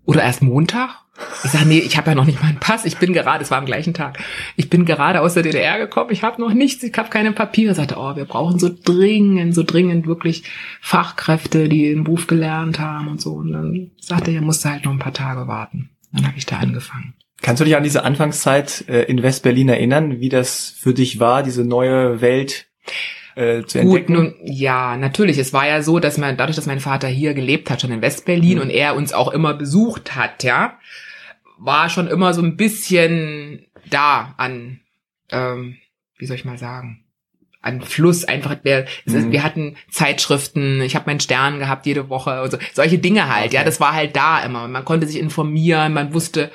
Oder erst Montag? Ich sage, nee, ich habe ja noch nicht mal einen Pass. Ich bin gerade, es war am gleichen Tag, ich bin gerade aus der DDR gekommen, ich habe noch nichts, ich habe keine Papiere. Er sagte, oh, wir brauchen so dringend, so dringend wirklich Fachkräfte, die den Beruf gelernt haben und so. Und dann sagte er, musste halt noch ein paar Tage warten. Dann habe ich da angefangen. Kannst du dich an diese Anfangszeit äh, in Westberlin erinnern, wie das für dich war, diese neue Welt äh, zu Gut, entdecken? nun, ja, natürlich. Es war ja so, dass man, dadurch, dass mein Vater hier gelebt hat, schon in Westberlin Mhm. und er uns auch immer besucht hat, ja, war schon immer so ein bisschen da an, ähm, wie soll ich mal sagen, an Fluss einfach. Wir, Mhm. wir hatten Zeitschriften, ich habe meinen Stern gehabt jede Woche und so, solche Dinge halt, ja, Okay. das war halt da immer. Man konnte sich informieren, man wusste,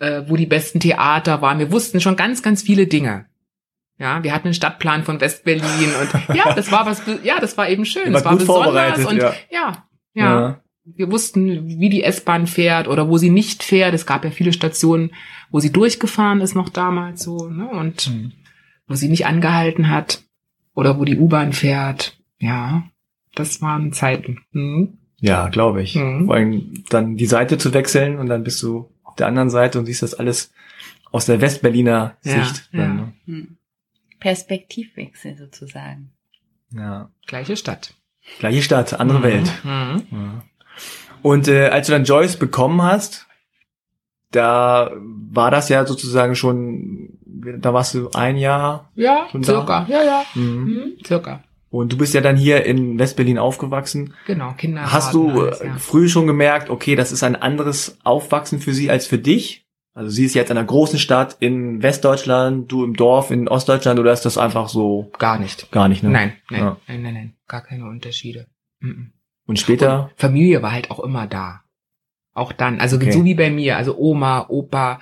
äh, wo die besten Theater waren. Wir wussten schon ganz, ganz viele Dinge. Ja, wir hatten einen Stadtplan von Westberlin und ja, das war was, ja, das war eben schön. Das war gut besonders vorbereitet, und ja. ja, ja, wir wussten, wie die S-Bahn fährt oder wo sie nicht fährt. Es gab ja viele Stationen, wo sie durchgefahren ist noch damals so, ne, und Hm. wo sie nicht angehalten hat oder wo die U-Bahn fährt. Ja, das waren Zeiten. Hm. Ja, glaube ich. Mhm. Vor allem dann die Seite zu wechseln und dann bist du auf der anderen Seite und siehst das alles aus der Westberliner Ja, Sicht. ja. Dann, ne? Perspektivwechsel sozusagen. ja. Gleiche Stadt. Gleiche Stadt, andere Mhm. Welt. Mhm. Ja. Und äh, als du dann Joyce bekommen hast, da war das ja sozusagen schon, da warst du ein Jahr Ja, Schon da? circa. Ja, ja. mhm. Mhm. Circa. und du bist ja dann hier in Westberlin aufgewachsen. Genau, Kinder. Hast du äh, ja. früh schon gemerkt, okay, das ist ein anderes Aufwachsen für sie als für dich? Also sie ist jetzt in einer großen Stadt in Westdeutschland, du im Dorf in Ostdeutschland oder ist das einfach so gar nicht. gar nicht, ne? Nein, nein, Ja. nein, nein, nein. Gar keine Unterschiede. Mhm. Und später, Familie war halt auch immer da. Auch dann. Also Okay. so wie bei mir. Also Oma, Opa,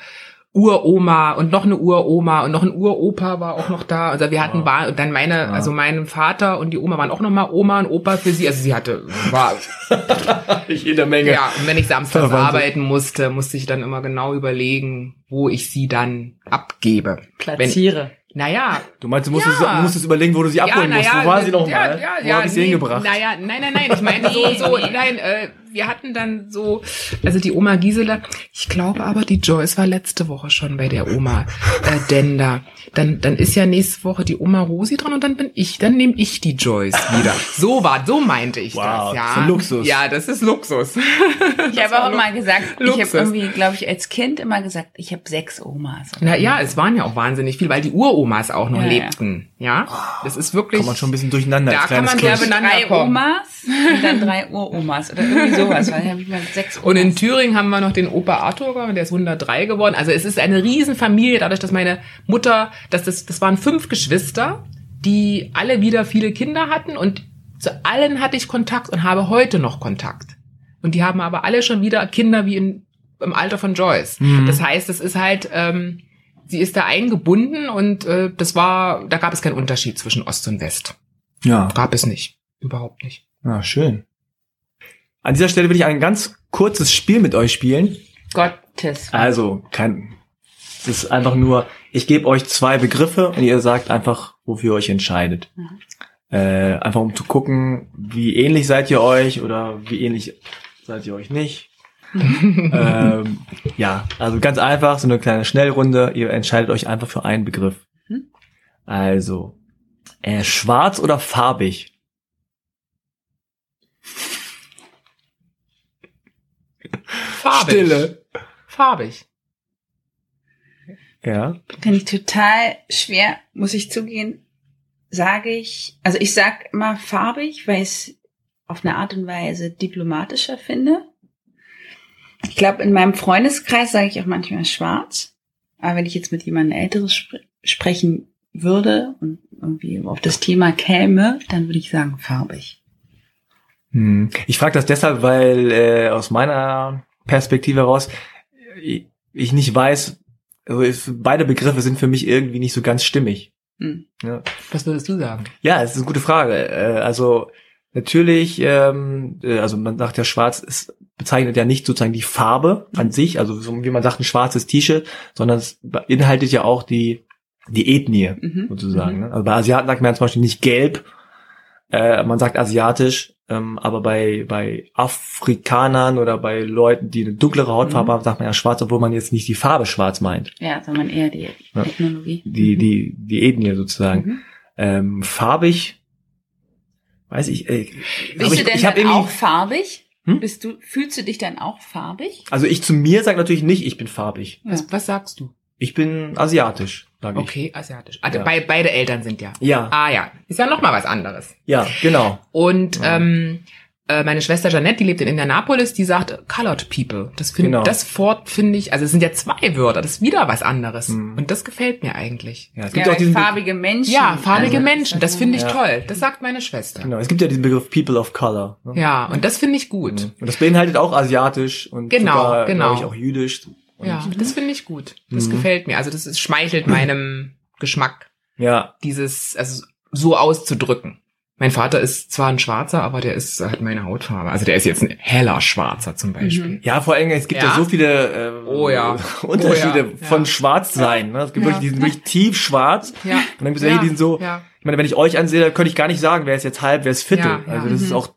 Uroma und noch eine Uroma und noch ein Uropa war auch noch da. Also wir hatten Ja. war und dann meine, Ja. also mein Vater und die Oma waren auch noch mal Oma und Opa für sie. Also sie hatte war jede Menge. ja. Und wenn ich samstags arbeiten musste, musste ich dann immer genau überlegen, wo ich sie dann abgebe. Platziere. Naja, Du meinst, du musstest, Ja. musstest überlegen, wo du sie abholen musst. Wo war sie noch ja? Ja, wo ja, hab ich sie nee, hingebracht? Naja, nein, nein, nein. Ich meine so, so, nein, äh, wir hatten dann so, also die Oma Gisela, ich glaube aber, die Joyce war letzte Woche schon bei der Oma äh, Denda. Dann, dann ist ja nächste Woche die Oma Rosi dran und dann bin ich, dann nehme ich die Joyce wieder. So war, so meinte ich Wow, das, ja. das ist Luxus. Ja, das ist Luxus. Ich habe auch immer gesagt, ich Luxus. habe irgendwie, glaube ich, als Kind immer gesagt, ich habe sechs Omas. Na ja, es waren ja auch wahnsinnig viel, weil die Uromas auch noch Ja, ja. lebten. Ja, das ist wirklich. Kommt man schon ein bisschen durcheinander Da kann man Kind. sehr beneinander drei kommen. Omas und dann drei Uromas oder irgendwie sowas. Weil dann habe ich mal sechs Omas. Und in Thüringen haben wir noch den Opa Arthur, der ist 103 geworden. Also es ist eine Riesenfamilie, dadurch, dass meine Mutter, dass das, das waren fünf Geschwister, die alle wieder viele Kinder hatten und zu allen hatte ich Kontakt und habe heute noch Kontakt. Und die haben aber alle schon wieder Kinder wie in, im Alter von Joyce. Mhm. Das heißt, es ist halt, ähm, sie ist da eingebunden und äh, das war, da gab es keinen Unterschied zwischen Ost und West. Ja. Gab es nicht. Überhaupt nicht. Ja, schön. An dieser Stelle will ich ein ganz kurzes Spiel mit euch spielen. Gottes. Also, kein, es ist einfach nur, ich gebe euch zwei Begriffe und ihr sagt einfach, wofür ihr euch entscheidet. Mhm. Äh, einfach um zu gucken, wie ähnlich seid ihr euch oder wie ähnlich seid ihr euch nicht. ähm, ja, also ganz einfach, so eine kleine Schnellrunde. Ihr entscheidet euch einfach für einen Begriff. Mhm. Also, äh, schwarz oder farbig? Farbig. Stille. Farbig. Ja. Finde ich total schwer, muss ich zugehen. Sage ich, also ich sag immer farbig, weil ich es auf eine Art und Weise diplomatischer finde. Ich glaube, in meinem Freundeskreis sage ich auch manchmal schwarz. Aber wenn ich jetzt mit jemandem Älteres spre sprechen würde und irgendwie auf das Thema käme, dann würde ich sagen farbig. Hm. Ich frage das deshalb, weil äh, aus meiner Perspektive heraus ich, ich nicht weiß, also ist, beide Begriffe sind für mich irgendwie nicht so ganz stimmig. Hm. Ja, Was würdest du sagen? ja es ist eine gute Frage. Äh, also natürlich, ähm, äh, also man sagt ja, Schwarz ist bezeichnet ja nicht sozusagen die Farbe an sich, also so wie man sagt, ein schwarzes T-Shirt, sondern es beinhaltet ja auch die die Ethnie Mhm. sozusagen. Mhm. Ne? Also bei Asiaten sagt man ja zum Beispiel nicht gelb, äh, man sagt asiatisch, ähm, aber bei, bei Afrikanern oder bei Leuten, die eine dunklere Hautfarbe Mhm. haben, sagt man ja schwarz, obwohl man jetzt nicht die Farbe schwarz meint. Ja, sondern eher die Ja. Technologie. Die, die, die Ethnie sozusagen. Mhm. Ähm, farbig, weiß ich, äh, Bist aber du ich, denn ich dann auch farbig? Hm? Bist du, fühlst du dich dann auch farbig? also ich zu mir sage natürlich nicht, ich bin farbig. Ja. Was, was sagst du? Ich bin asiatisch, sage ich. Okay, asiatisch. Also Ja. bei, beide Eltern sind ja. Ja, Ah ja, ist ja noch mal was anderes. ja, genau. Und Ja. ähm, äh, meine Schwester Janette, die lebt in Indianapolis, die sagt Colored People. Das finde Genau. das Wort finde ich, also es sind ja zwei Wörter, das ist wieder was anderes. Mhm. Und das gefällt mir eigentlich. Ja, es Ja, gibt auch weil diesen farbige Menschen. Ja, farbige Also, Menschen, das finde ich Ja. toll. Das sagt meine Schwester. genau, es gibt ja diesen Begriff People of Color. Ne? Ja, und das finde ich gut. Mhm. Und das beinhaltet auch asiatisch und Genau, sogar, genau. glaube ich, auch jüdisch. Und Ja, das finde ich gut. Das Mhm. gefällt mir. Also das ist, schmeichelt meinem Geschmack, ja, dieses, also so auszudrücken. Mein Vater ist zwar ein Schwarzer, aber der ist, hat meine Hautfarbe. Also der ist jetzt ein heller Schwarzer zum Beispiel. Mhm. Ja, vor allem, es gibt ja, Ja? so viele äh, Oh ja. Unterschiede Oh ja. von Ja. schwarz sein. Ne? Es gibt wirklich, die sind wirklich tief schwarz. Ja. Und dann gibt es welche, die sind so, Ja. ich meine, wenn ich euch ansehe, dann könnte ich gar nicht sagen, wer ist jetzt halb, wer ist Viertel. Also das ist Mhm. auch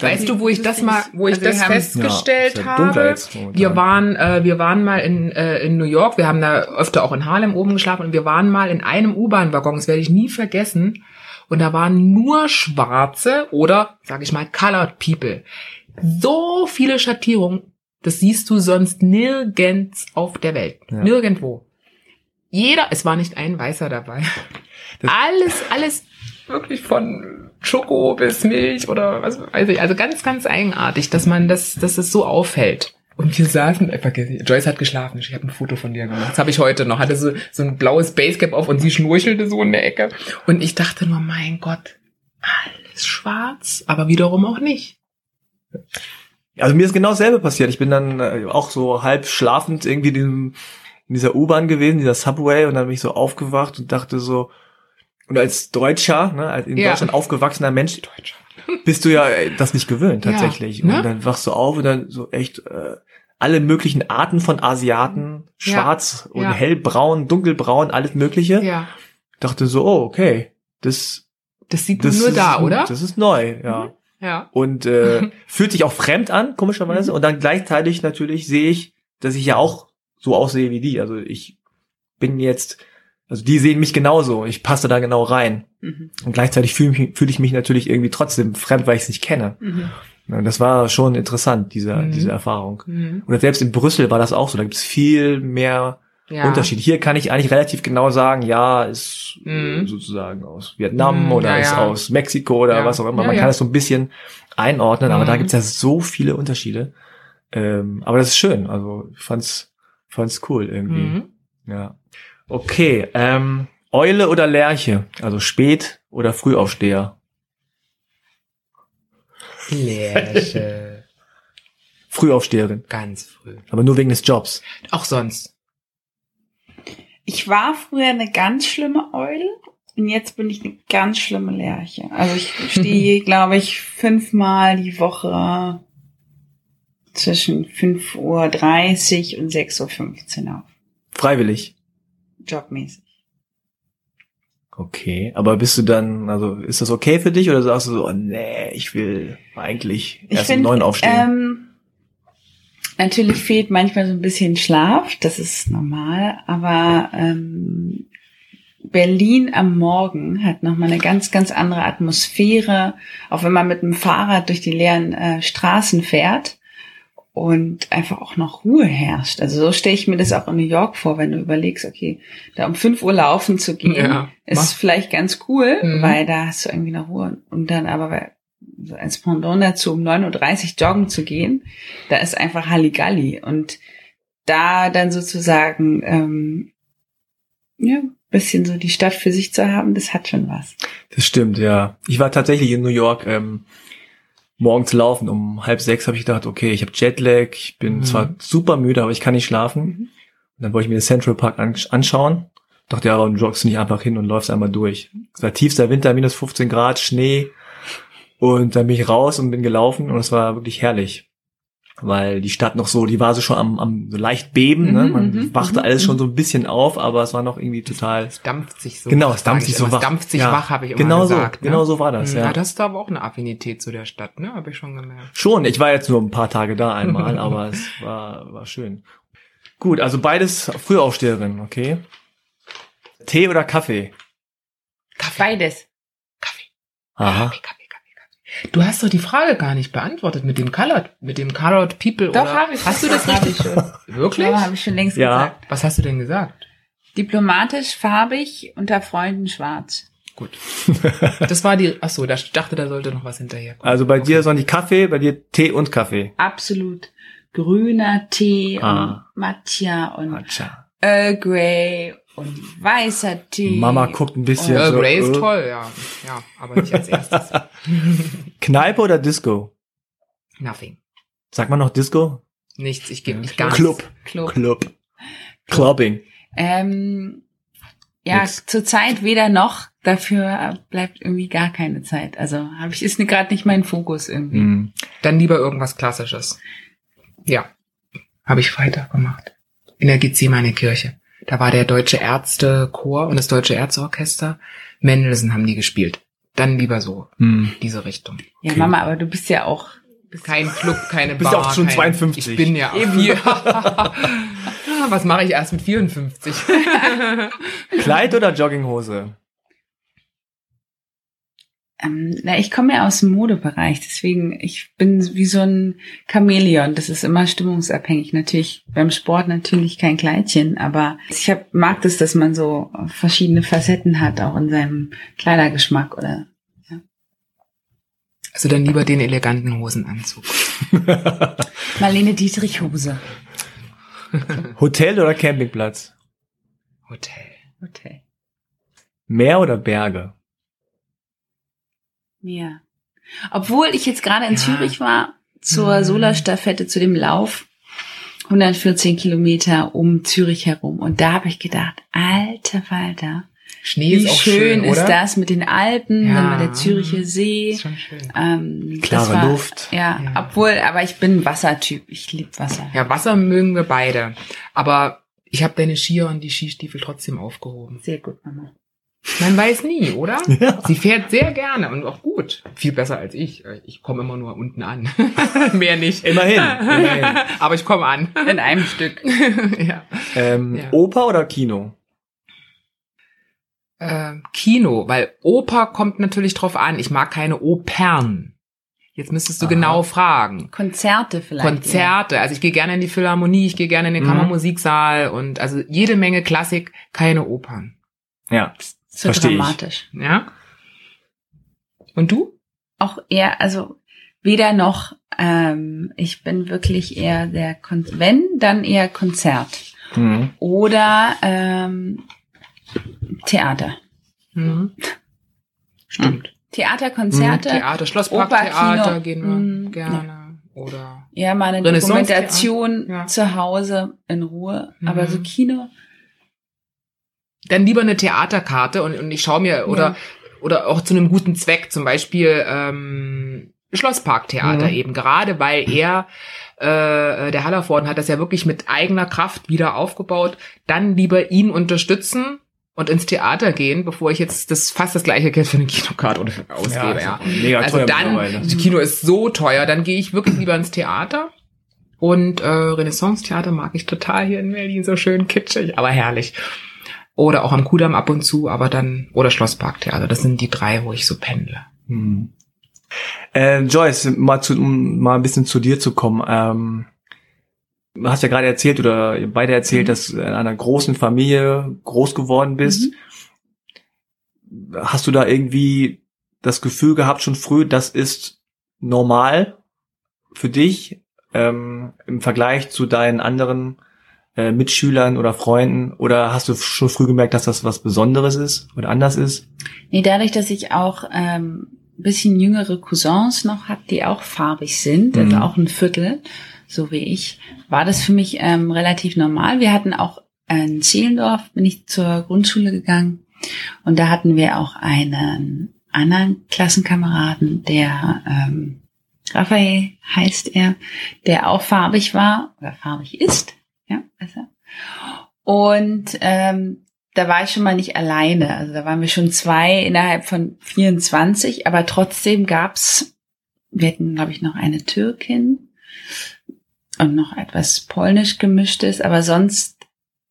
Weißt du, wo ich das mal, wo ich Also das festgestellt Ja, habe? Wir waren, äh, wir waren mal in, äh, in New York. Wir haben da öfter auch in Harlem oben geschlafen und wir waren mal in einem U-Bahn-Waggon. Das werde ich nie vergessen. Und da waren nur Schwarze oder, sag ich mal, Colored People. So viele Schattierungen. Das siehst du sonst nirgends auf der Welt. Ja. Nirgendwo. Jeder, es war nicht ein Weißer dabei. Das- alles, alles wirklich von Schoko bis Milch oder was weiß ich. Also ganz, ganz eigenartig, dass man das, dass es so auffällt. Und wir saßen, äh, Joyce hat geschlafen. Ich habe ein Foto von dir gemacht. Das habe ich heute noch. Hatte so, so ein blaues Basecap auf und sie schnurchelte so in der Ecke. Und ich dachte nur, mein Gott, alles schwarz, aber wiederum auch nicht. Also mir ist genau dasselbe passiert. Ich bin dann äh, auch so halb schlafend irgendwie in, diesem, in dieser U-Bahn gewesen, dieser Subway, und dann bin ich so aufgewacht und dachte so, und als Deutscher, ne, als in Ja. Deutschland aufgewachsener Mensch, bist du ja äh, das nicht gewöhnt Ja, tatsächlich. ne? Und dann wachst du auf und dann so echt äh, alle möglichen Arten von Asiaten, Ja. schwarz und Ja. hellbraun, dunkelbraun, alles Mögliche. Ja, Dachte so, oh, okay, das, das sieht das man nur ist, da, oder? Das ist neu, ja. Mhm. Ja. Und äh, fühlt sich auch fremd an, komischerweise. Und dann gleichzeitig natürlich sehe ich, dass ich ja auch so aussehe wie die. Also ich bin jetzt, also die sehen mich genauso. Ich passe da genau rein. Mhm. Und gleichzeitig fühle fühl ich mich natürlich irgendwie trotzdem fremd, weil ich es nicht kenne. Mhm. Und das war schon interessant, diese, Mhm. diese Erfahrung. Mhm. Oder selbst in Brüssel war das auch so. Da gibt es viel mehr ja. Unterschied. Hier kann ich eigentlich relativ genau sagen, ja, ist Mhm. sozusagen aus Vietnam Mhm, oder ja, ist ja. aus Mexiko oder was auch immer. Man kann es so ein bisschen einordnen, aber Mhm. da gibt es ja so viele Unterschiede. Ähm, aber das ist schön. Also ich fand's, fand's cool irgendwie. Mhm. Ja. Okay. Ähm, Eule oder Lerche? Also spät oder Frühaufsteher? Lerche. Frühaufsteherin. Ganz früh. Aber nur wegen des Jobs. Auch sonst. Ich war früher eine ganz schlimme Eule und jetzt bin ich eine ganz schlimme Lerche. Also ich stehe, glaube ich, fünfmal die Woche zwischen 5.30 Uhr und 6.15 Uhr auf. Freiwillig. Jobmäßig. Okay, aber bist du dann, also ist das okay für dich oder sagst du so, oh, nee, ich will eigentlich Ich erst um neun aufstehen? Ähm, natürlich fehlt manchmal so ein bisschen Schlaf, das ist normal, aber ähm, Berlin am Morgen hat nochmal eine ganz, ganz andere Atmosphäre, auch wenn man mit dem Fahrrad durch die leeren äh, Straßen fährt und einfach auch noch Ruhe herrscht. Also so stelle ich mir das auch in New York vor, wenn du überlegst, okay, da um 5 Uhr laufen zu gehen, Ja, ist mach. vielleicht ganz cool, Mhm. weil da hast du irgendwie noch Ruhe. Und dann aber als Pendant dazu, um 9.30 Uhr joggen zu gehen, da ist einfach Halligalli. Und da dann sozusagen, ähm, ja, bisschen so die Stadt für sich zu haben, das hat schon was. Das stimmt, ja. Ich war tatsächlich in New York ähm, morgens laufen. Um halb sechs habe ich gedacht, okay, ich habe Jetlag, ich bin Mhm. zwar super müde, aber ich kann nicht schlafen. Und dann wollte ich mir den Central Park an, anschauen. Dachte, ja, warum joggst du nicht einfach hin und läufst einmal durch? Es war tiefster Winter, minus 15 Grad, Schnee. Und dann bin ich raus und bin gelaufen und es war wirklich herrlich. Weil die Stadt noch so, die war so schon am, am so leicht beben, ne? Mhm, Man mhm, wachte mhm, alles schon so ein bisschen auf, aber es war noch irgendwie total Es dampft sich so. Genau, es dampft sich ich so wach. Es dampft sich Ja. wach, habe ich immer Genau gesagt. so, ne? genau so war das, ja. Ja, das ist aber auch eine Affinität zu der Stadt, ne? Habe ich schon gemerkt. Schon, ich war jetzt nur ein paar Tage da einmal, aber es war, war schön. Gut, also beides Frühaufsteherin, okay. Tee oder Kaffee? Kaffee. Beides. Kaffee. Aha. Kaffee, Kaffee. Du hast doch die Frage gar nicht beantwortet mit dem Colored, mit dem Colored People. Doch, oder? habe ich. Hast du das Hab richtig? ich schon. Wirklich? Ja, habe ich schon längst Ja. gesagt. Was hast du denn gesagt? Diplomatisch, farbig, unter Freunden schwarz. Gut. Das war die, ach so, da ich dachte, da sollte noch was hinterher kommen. Also bei dir Sonny Kaffee, bei dir Tee und Kaffee. Absolut grüner Tee Ah. und Matcha und Atscha. Earl Grey und weißer Tee. Mama guckt ein bisschen Earl so. Grey ist äh, toll, ja. Ja, aber nicht als erstes. Kneipe oder Disco? Nothing. Sagt man noch Disco? Nichts, ich gebe mich gar Club. nichts. Club. Club. Clubbing. Ähm, ja, Nix. zurzeit weder noch. Dafür bleibt irgendwie gar keine Zeit. Also habe ich ist gerade nicht mein Fokus irgendwie. Hm. Dann lieber irgendwas Klassisches. Ja, habe ich Freitag gemacht. In der Gethsemane Kirche. Da war der Deutsche Ärztechor und das Deutsche Ärzteorchester. Mendelssohn haben die gespielt. Dann lieber so, Hm. diese Richtung. Ja, Okay. Mama, aber du bist ja auch. Bist Kein Club, keine Bist Bar. auch schon kein, 52. Ich bin ja Eben. vier. Was mache ich erst mit 54? Kleid oder Jogginghose? Ähm, na, ich komme ja aus dem Modebereich, deswegen ich bin wie so ein Chamäleon. Das ist immer stimmungsabhängig. Natürlich beim Sport natürlich kein Kleidchen, aber ich hab, mag das, dass man so verschiedene Facetten hat, auch in seinem Kleidergeschmack oder Also dann lieber den eleganten Hosenanzug. Marlene Dietrich Hose. Hotel oder Campingplatz? Hotel. Hotel. Meer oder Berge? Ja. Obwohl ich jetzt gerade in Ja. Zürich war, zur Mhm. Solarstaffette, zu dem Lauf, 114 Kilometer um Zürich herum. Und da habe ich gedacht, alter Falter, Schnee wie ist auch schön, schön, ist oder? das mit den Alpen, Ja. dann mal der Züricher See. Ist schon schön. Ähm, Klare das war, Luft. Ja, Ja. obwohl, aber ich bin ein Wassertyp. Ich lieb Wasser. Ja, Wasser mögen wir beide. Aber ich habe deine Skier und die Skistiefel trotzdem aufgehoben. Sehr gut, Mama. Man weiß nie, oder? Ja. Sie fährt sehr gerne und auch gut. Viel besser als ich. Ich komme immer nur unten an. Mehr nicht. Immerhin, immerhin. Aber ich komme an. In einem Stück. ja. Ähm, Ja. Oper oder Kino? äh, Kino, weil Oper kommt natürlich drauf an. Ich mag keine Opern. Jetzt müsstest du Aha. genau fragen. Konzerte vielleicht. Konzerte, also ich gehe gerne in die Philharmonie, ich gehe gerne in den Mhm. Kammermusiksaal und also jede Menge Klassik, keine Opern. Ja. So Versteh ich. dramatisch. Ja? Und du? Auch eher, also weder noch, ähm, ich bin wirklich eher der, Kon wenn, dann eher Konzert. Mhm. Oder ähm, Theater. Mhm. Stimmt. Theater, Konzerte. Theater, Schlossparktheater Oper, Kino. gehen wir Mhm. gerne. Oder Ja, mal eine. Dokumentation Ja. zu Hause in Ruhe. Mhm. Aber so Kino, dann lieber eine Theaterkarte und, und ich schaue mir oder Ja. oder auch zu einem guten Zweck, zum Beispiel ähm, Schlossparktheater Mhm. eben, gerade weil er äh, der Hallervorden hat das ja wirklich mit eigener Kraft wieder aufgebaut, dann lieber ihn unterstützen und ins Theater gehen, bevor ich jetzt das fast das gleiche Geld für eine Kinokarte oder ausgebe, ja. Mega Also teuer dann, das Kino ist so teuer, dann gehe ich wirklich lieber ins Theater. Und äh, Renaissance-Theater mag ich total hier in Berlin, so schön kitschig, aber herrlich. Oder auch am Kudamm ab und zu, aber dann, oder Schlossparktheater, das sind die drei, wo ich so pendle. Hm. Äh, Joyce, mal, zu, um mal ein bisschen zu dir zu kommen. Ähm, du hast ja gerade erzählt oder beide erzählt, Mhm. dass du in einer großen Familie groß geworden bist. Hast du da irgendwie das Gefühl gehabt schon früh, das ist normal für dich ähm, im Vergleich zu deinen anderen äh, Mitschülern oder Freunden? Oder hast du schon früh gemerkt, dass das was Besonderes ist oder anders ist? Nee, dadurch, dass ich auch ähm, ein bisschen jüngere Cousins noch habe, die auch farbig sind, also Mhm. auch ein Viertel, so wie ich, war das für mich ähm, relativ normal. Wir hatten auch in Zehlendorf, bin ich zur Grundschule gegangen und da hatten wir auch einen anderen Klassenkameraden, der ähm, Raphael heißt er, der auch farbig war oder farbig ist, ja, besser. Und ähm, da war ich schon mal nicht alleine. Also da waren wir schon zwei innerhalb von 24, aber trotzdem gab's, wir hatten, glaube ich, noch eine Türkin und noch etwas polnisch gemischtes, aber sonst,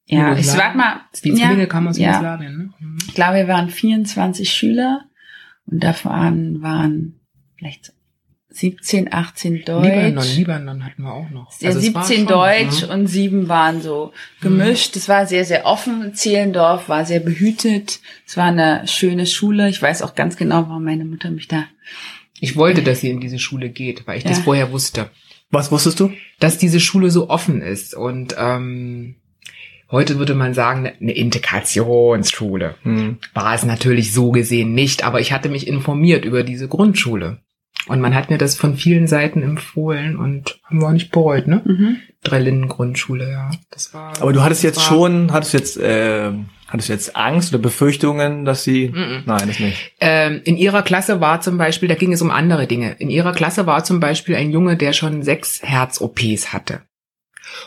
ja, ich sag mal, Die ja, Zwillinge kamen aus ja, Jugoslawien, ne? Mhm. ich glaube, wir waren 24 Schüler und davon waren vielleicht 17, 18 Deutsch. Libanon, Libanon hatten wir auch noch. Ja, Also es war 17 schon, Deutsch mhm. und sieben waren so gemischt. Es war sehr, sehr offen. Zehlendorf war sehr behütet. Es war eine schöne Schule. Ich weiß auch ganz genau, warum meine Mutter mich da. Ich wollte, dass sie in diese Schule geht, weil ich das Ja. vorher wusste. Was wusstest du? dass diese Schule so offen ist und ähm, heute würde man sagen, eine Integrationsschule. Hm. War es natürlich so gesehen nicht, aber ich hatte mich informiert über diese Grundschule. Und man hat mir das von vielen Seiten empfohlen und haben wir auch nicht bereut, ne? Mhm. Drei Linden Grundschule, ja. Das war. Aber du hattest jetzt schon, hattest jetzt, äh, hattest jetzt Angst oder Befürchtungen, dass sie? Mhm. Nein, das nicht. Ähm, in ihrer Klasse war zum Beispiel, da ging es um andere Dinge. In ihrer Klasse war zum Beispiel ein Junge, der schon sechs Herz-OPs hatte.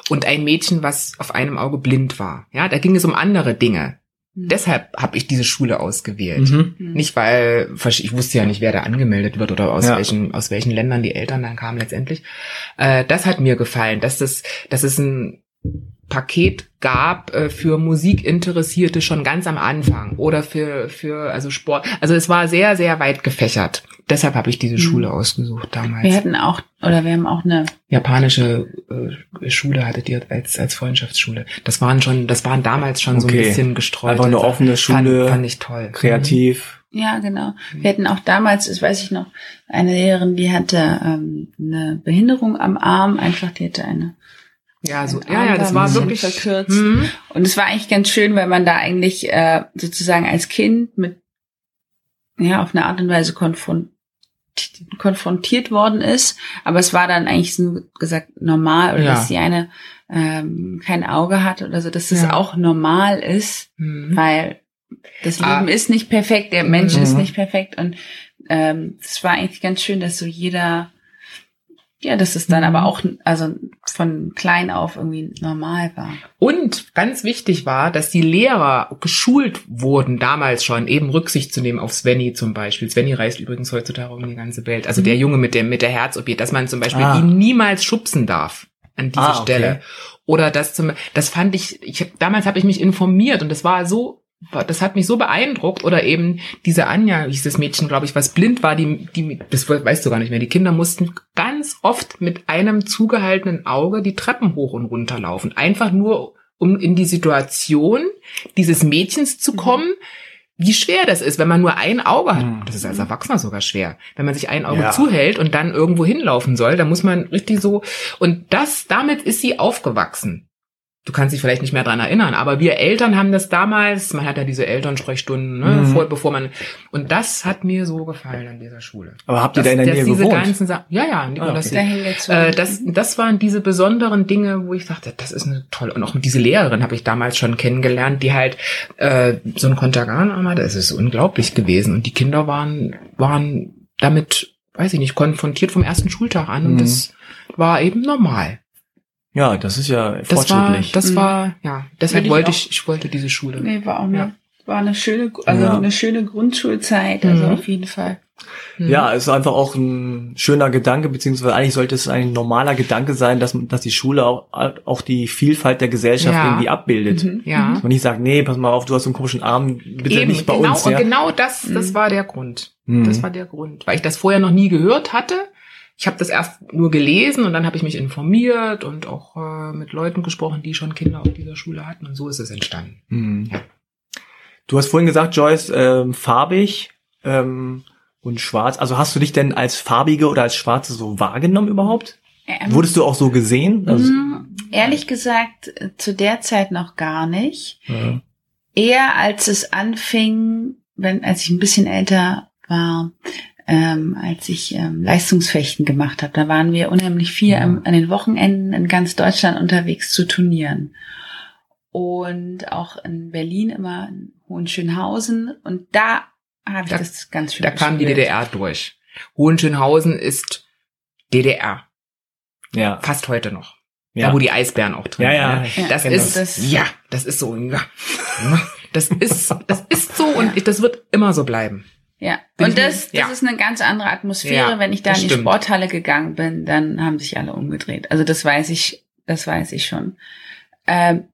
Und ein Mädchen, was auf einem Auge blind war. Ja, da ging es um andere Dinge. Mhm. Deshalb habe ich diese Schule ausgewählt. Mhm. Nicht weil, ich wusste ja nicht, wer da angemeldet wird oder aus Ja. welchen, aus welchen Ländern die Eltern dann kamen letztendlich. Äh, das hat mir gefallen, dass das, dass es ein Paket gab äh, für Musikinteressierte schon ganz am Anfang oder für, für, also Sport. Also es war sehr, sehr weit gefächert. Deshalb habe ich diese Mhm. Schule ausgesucht damals. Wir hatten auch, oder wir haben auch eine, Japanische äh, Schule hattet ihr als, als Freundschaftsschule. Das waren schon, das waren damals schon so ein Okay. bisschen gestreut. Einfach eine offene Schule, Fand, fand ich toll. kreativ. ja genau. Wir hatten auch damals, das weiß ich noch, eine Lehrerin, die hatte ähm, eine Behinderung am Arm. Einfach, die hatte eine Ja, so, ja, ja, das war wirklich verkürzt. Mhm. Und es war eigentlich ganz schön, weil man da eigentlich äh, sozusagen als Kind mit ja auf eine Art und Weise konfront konfrontiert worden ist, aber es war dann eigentlich so gesagt normal oder Ja. dass die eine ähm, kein Auge hat oder so, dass das Ja. auch normal ist, Mhm. weil das Ah. Leben ist nicht perfekt, der Mensch Mhm. ist nicht perfekt und ähm, es war eigentlich ganz schön, dass so jeder ja, dass es dann Mhm. aber auch also von klein auf irgendwie normal war. Und ganz wichtig war, dass die Lehrer geschult wurden, damals schon, eben Rücksicht zu nehmen auf Svenny zum Beispiel. Svenny reist übrigens heutzutage um die ganze Welt. Also Mhm. der Junge mit der, mit der Herz-OP, dass man zum Beispiel Ah. ihn niemals schubsen darf an diese Ah, okay. Stelle. Oder das zum, das fand ich, ich hab, damals habe ich mich informiert und das war so, das hat mich so beeindruckt. Oder eben diese Anja, hieß das Mädchen, glaube ich, was blind war, die, die, das weißt du gar nicht mehr. Die Kinder mussten ganz oft mit einem zugehaltenen Auge die Treppen hoch und runter laufen. Einfach nur, um in die Situation dieses Mädchens zu kommen, wie schwer das ist, wenn man nur ein Auge hat. Mhm. Das ist als Erwachsener sogar schwer. Wenn man sich ein Auge Ja. zuhält und dann irgendwo hinlaufen soll, dann muss man richtig so, und das, damit ist sie aufgewachsen. Du kannst dich vielleicht nicht mehr dran erinnern, aber wir Eltern haben das damals, man hat ja diese Elternsprechstunden, ne, Mhm. vor, bevor man, und das hat mir so gefallen an dieser Schule. Aber habt ihr Das- da in der Nähe diese gewohnt? ganzen Sa ja, ja, Nikolaus. okay. Da hängt der Zug. Äh, das, das waren diese besonderen Dinge, wo ich dachte, das ist eine tolle. Und auch mit diese Lehrerin habe ich damals schon kennengelernt, die halt äh, so ein Kontergan hatte. Es ist unglaublich gewesen. Und die Kinder waren, waren damit, weiß ich nicht, konfrontiert vom ersten Schultag an. Und Mhm. das war eben normal. Ja, das ist ja Das war, fortschrittlich. das Mhm. war, ja, deshalb ich wollte auch- ich, ich wollte diese Schule. nee, war auch eine, Ja. war eine schöne, also Ja. eine schöne Grundschulzeit, also Mhm. auf jeden Fall. Mhm. Ja, es ist einfach auch ein schöner Gedanke, beziehungsweise eigentlich sollte es ein normaler Gedanke sein, dass, dass die Schule auch, auch die Vielfalt der Gesellschaft Ja. irgendwie abbildet. Mhm. Ja. Dass man nicht sagt, nee, pass mal auf, du hast so einen komischen Arm, bitte Eben, nicht bei genau, uns. und Ja? genau das, das Mhm. war der Grund. Mhm. Das war der Grund, weil ich das vorher noch nie gehört hatte. Ich habe das erst nur gelesen und dann habe ich mich informiert und auch äh, mit Leuten gesprochen, die schon Kinder auf dieser Schule hatten und so ist es entstanden. Mhm. Ja. Du hast vorhin gesagt, Joyce, ähm, farbig ähm, und schwarz. Also hast du dich denn als farbige oder als schwarze so wahrgenommen überhaupt? Ähm, Wurdest du auch so gesehen? Also, mh, ehrlich gesagt, äh, zu der Zeit noch gar nicht. ja. Eher als es anfing, wenn, als ich ein bisschen älter war, ähm, als ich ähm, Leistungsfechten gemacht habe. Da waren wir unheimlich viel Ja. am, an den Wochenenden in ganz Deutschland unterwegs zu Turnieren. Und auch in Berlin immer in Hohenschönhausen. Und da habe ich Da- das ganz schön Da kam die. DDR durch. Hohenschönhausen ist DDR, ja. fast heute noch. Ja. Da wo die Eisbären auch drin Ja, ja. sind, ne? Ja, Das genau. ist, Das- ja, das ist so, ja. Das ist, das ist so und ich, das wird immer so bleiben. Ja, Bin und das, das ja. ist eine ganz andere Atmosphäre. Ja, Wenn ich da in die stimmt. Sporthalle gegangen bin, dann haben sich alle umgedreht. Also das weiß ich, das weiß ich schon. Ähm,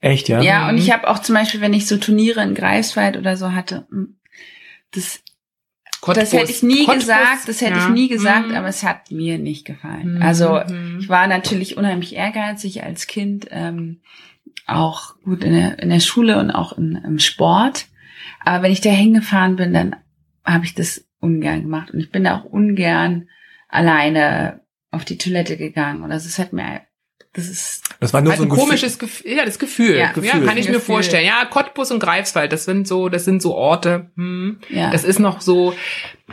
Echt, ja? ja, und Mhm. ich habe auch zum Beispiel, wenn ich so Turniere in Greifswald oder so hatte, hm, das, das hätte ich nie Cottbus, gesagt, das hätte ja. ich nie gesagt, Mhm. aber es hat mir nicht gefallen. Mhm. Also Mhm. ich war natürlich unheimlich ehrgeizig als Kind, ähm, auch gut in der, in der Schule und auch in, im Sport. Aber wenn ich da hingefahren bin, dann habe ich das ungern gemacht. Und ich bin da auch ungern alleine auf die Toilette gegangen. Oder es hat mir, das ist, Das war nur Halt so ein ein Gefühl. komisches Gefühl, ja, das Gefühl. Ja, Ja, Gefühl. kann ich mir Gefühl. vorstellen. Ja, Cottbus und Greifswald, das sind so, das sind so Orte. Hm. ja. Das ist noch so,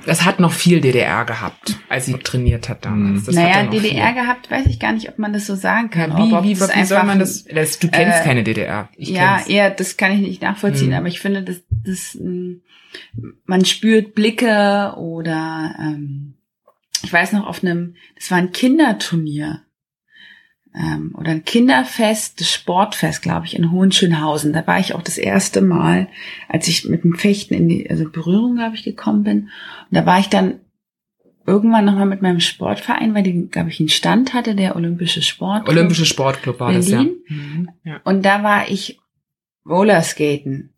das hat noch viel DDR gehabt, als sie trainiert hat damals. Mhm. Das hat naja, ja noch DDR viel. gehabt, weiß ich gar nicht, ob man das so sagen kann. Ja, wie, wie, das wie soll man das, das du kennst äh, keine DDR. Ich ja, kenn's. eher, das kann ich nicht nachvollziehen, Hm. aber ich finde, das, das, ähm, man spürt Blicke oder ähm, ich weiß noch auf einem, das war ein Kinderturnier ähm, oder ein Kinderfest, das Sportfest, glaube ich, in Hohenschönhausen. Da war ich auch das erste Mal, als ich mit dem Fechten in die also Berührung, glaube ich, gekommen bin. Und da war ich dann irgendwann nochmal mit meinem Sportverein, weil die, glaube ich, einen Stand hatte, der Olympische Sport. Olympische Sportclub war das, ja. Berlin? Mhm. ja. Und da war ich Rollerskaten.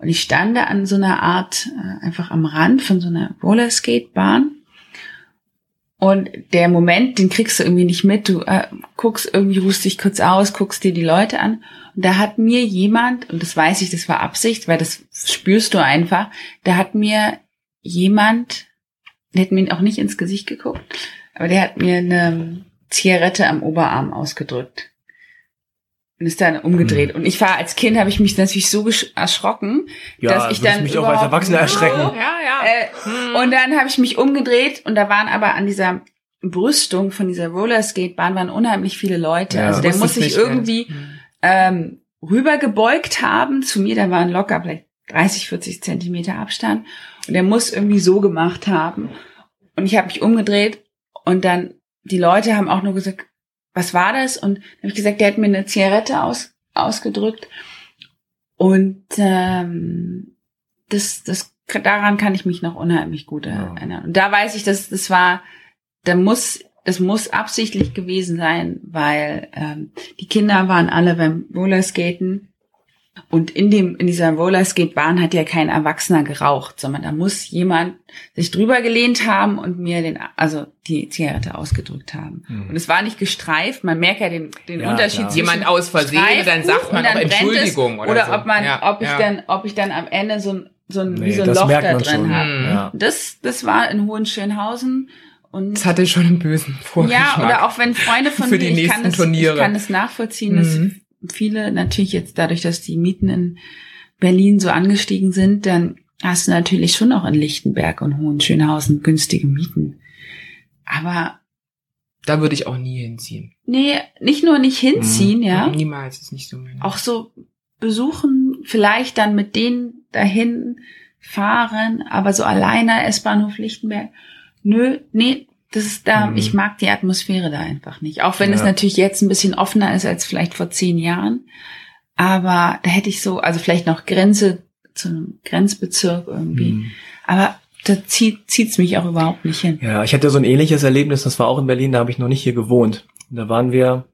Und ich stand da an so einer Art, äh, einfach am Rand von so einer Rollerskatebahn. Und der Moment, den kriegst du irgendwie nicht mit. Du äh, guckst irgendwie, ruhst dich kurz aus, guckst dir die Leute an. Und da hat mir jemand, und das weiß ich, das war Absicht, weil das spürst du einfach, da hat mir jemand, der hat mir auch nicht ins Gesicht geguckt, aber der hat mir eine Zigarette am Oberarm ausgedrückt und ist dann umgedreht. Und ich war als Kind, habe ich mich natürlich so erschrocken, Ja, dass ich dann mich auch als Erwachsener erschrecken. Ja, ja. Äh, Mhm. und dann habe ich mich umgedreht und da waren aber an dieser Brüstung von dieser Rollerskatebahn waren unheimlich viele Leute. Ja. also der muss sich irgendwie ja. Mhm. ähm, rübergebeugt haben zu mir. Da waren locker vielleicht 30, 40 Zentimeter Abstand. Und der muss irgendwie so gemacht haben. Und ich habe mich umgedreht und dann die Leute haben auch nur gesagt, was war das? Und dann habe ich gesagt, der hat mir eine Zigarette aus, ausgedrückt. Und ähm, das, das, daran kann ich mich noch unheimlich gut Ja. erinnern. Und da weiß ich, dass das war, da muss, das muss absichtlich gewesen sein, weil ähm, die Kinder waren alle beim Rollerskaten und in dem in dieser Rollerskate-Bahn hat ja kein Erwachsener geraucht, sondern da muss jemand sich drüber gelehnt haben und mir den also die Zigarette ausgedrückt haben. Mhm. Und es war nicht gestreift, man merkt ja den, den Ja, Unterschied klar. zwischen Jemand aus Versehen, dann sagt man auch dann es, Entschuldigung oder oder so. ob man Ja, ob ich ja. dann ob ich dann am Ende so ein so ein wie Nee, so ein Loch da drin habe. Mhm. Das das war in Hohenschönhausen und Das hatte schon einen bösen Vorgeschmack. ja, oder auch wenn Freunde von Für mir, die ich kann, nächsten das, Turniere. ich kann das nachvollziehen, dass Mhm. Viele natürlich jetzt dadurch, dass die Mieten in Berlin so angestiegen sind, dann hast du natürlich schon noch in Lichtenberg und Hohenschönhausen günstige Mieten. Aber da würde ich auch nie hinziehen. Nee, nicht nur nicht hinziehen, mhm. ja. Niemals ist nicht so. Meine. Auch so besuchen, vielleicht dann mit denen dahin fahren, aber so alleine S-Bahnhof Lichtenberg. Nö, nee, das ist da, mhm. ich mag die Atmosphäre da einfach nicht. Auch wenn ja. es natürlich jetzt ein bisschen offener ist als vielleicht vor zehn Jahren. Aber da hätte ich so, also vielleicht noch Grenze zu einem Grenzbezirk irgendwie. Mhm. Aber da zieht zieht's mich auch überhaupt nicht hin. Ja, ich hatte so ein ähnliches Erlebnis, das war auch in Berlin, da habe ich noch nicht hier gewohnt. Da waren wir,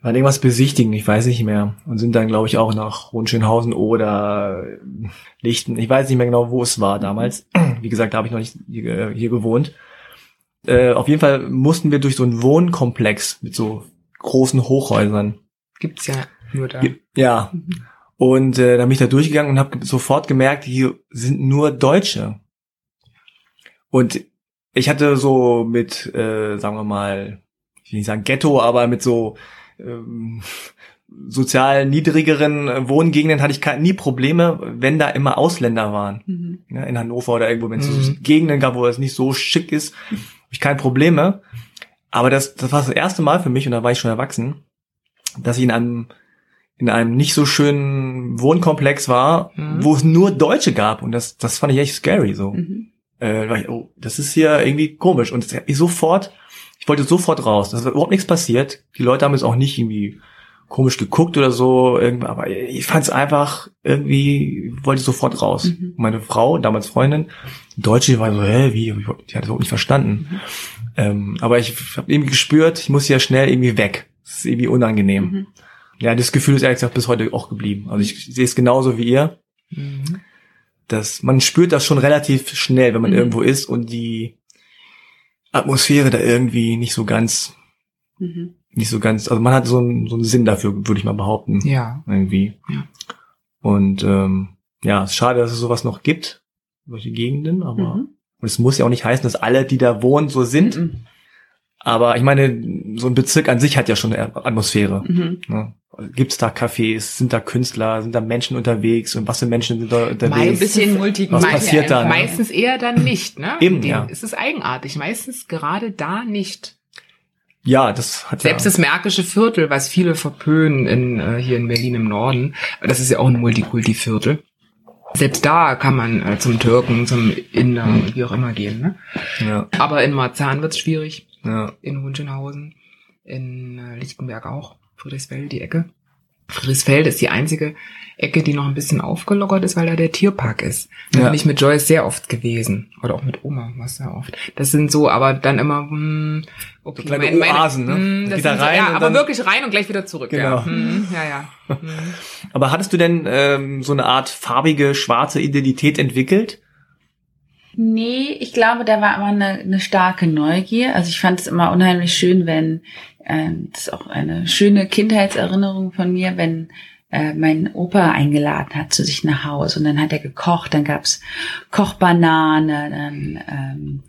waren irgendwas besichtigen, ich weiß nicht mehr. Und sind dann, glaube ich, auch nach Hohenschönhausen oder Lichten. Ich weiß nicht mehr genau, wo es war damals. Wie gesagt, da habe ich noch nicht hier, hier gewohnt. Äh, auf jeden Fall mussten wir durch so einen Wohnkomplex mit so großen Hochhäusern. Gibt's ja nur da. Ja. Und äh, da bin ich da durchgegangen und habe sofort gemerkt, hier sind nur Deutsche. Und ich hatte so mit, äh, sagen wir mal, ich will nicht sagen Ghetto, aber mit so ähm, sozial niedrigeren Wohngegenden hatte ich nie Probleme, wenn da immer Ausländer waren. Mhm. Ja, in Hannover oder irgendwo, wenn es mhm. so Gegenden gab, wo es nicht so schick ist, habe ich keine Probleme. Aber das, das war das erste Mal für mich, und da war ich schon erwachsen, dass ich in einem in einem nicht so schönen Wohnkomplex war, mhm. wo es nur Deutsche gab. Und das, das fand ich echt scary so. Mhm. Äh, ich, oh, das ist hier irgendwie komisch. Und ich sofort, ich wollte sofort raus. Das ist überhaupt nichts passiert. Die Leute haben jetzt auch nicht irgendwie komisch geguckt oder so, aber ich fand es einfach irgendwie, wollte sofort raus. Mhm. Meine Frau, damals Freundin, Deutsche, war so, hä, wie, die hat das überhaupt nicht verstanden. Mhm. Ähm, aber ich habe irgendwie gespürt, ich muss ja schnell irgendwie weg. Das ist irgendwie unangenehm. Mhm. Ja, das Gefühl ist ehrlich gesagt bis heute auch geblieben. Also ich sehe es genauso wie ihr. Mhm. Dass man spürt das schon relativ schnell, wenn man mhm. irgendwo ist und die Atmosphäre da irgendwie nicht so ganz, mhm. Nicht so ganz, also man hat so einen, so einen Sinn dafür, würde ich mal behaupten. Ja. Irgendwie. Ja. Und ähm, ja, es ist schade, dass es sowas noch gibt, solche Gegenden, aber mhm. und es muss ja auch nicht heißen, dass alle, die da wohnen, so sind. Mhm. Aber ich meine, so ein Bezirk an sich hat ja schon eine Atmosphäre. Mhm. Ne? Gibt es da Cafés? Sind da Künstler? Sind da Menschen unterwegs? Und was für Menschen sind da unterwegs? Ein bisschen multi Was passiert da? Meistens eher dann nicht, ne? Eben, ja. Es ist eigenartig. Meistens gerade da nicht. Ja, das hat Selbst ja. das Märkische Viertel, was viele verpönen in, äh, hier in Berlin im Norden, das ist ja auch ein Multikulti-Viertel. Selbst da kann man äh, zum Türken, zum Inder, wie auch immer gehen. Ne? Ja. Aber in Marzahn wird's schwierig. Ja. In Hunschenhausen, in äh, Lichtenberg auch. Friedrichsfeld, die Ecke. Friedrichsfeld ist die einzige Ecke, die noch ein bisschen aufgelockert ist, weil da der Tierpark ist. Da ja. bin ich mit Joyce sehr oft gewesen. Oder auch mit Oma, was sehr oft. Das sind so, aber dann immer, hm, okay. So kleine meine, Oasen, ne? Hm, da rein so, ja, aber wirklich rein und gleich wieder zurück. Genau. Ja, hm, ja. ja. Hm. Aber hattest du denn ähm, so eine Art farbige, schwarze Identität entwickelt? Nee, ich glaube, da war immer eine, eine starke Neugier. Also ich fand es immer unheimlich schön, wenn ähm, das ist auch eine schöne Kindheitserinnerung von mir, wenn äh, mein Opa eingeladen hat zu sich nach Hause und dann hat er gekocht, dann gab's Kochbanane, dann ähm,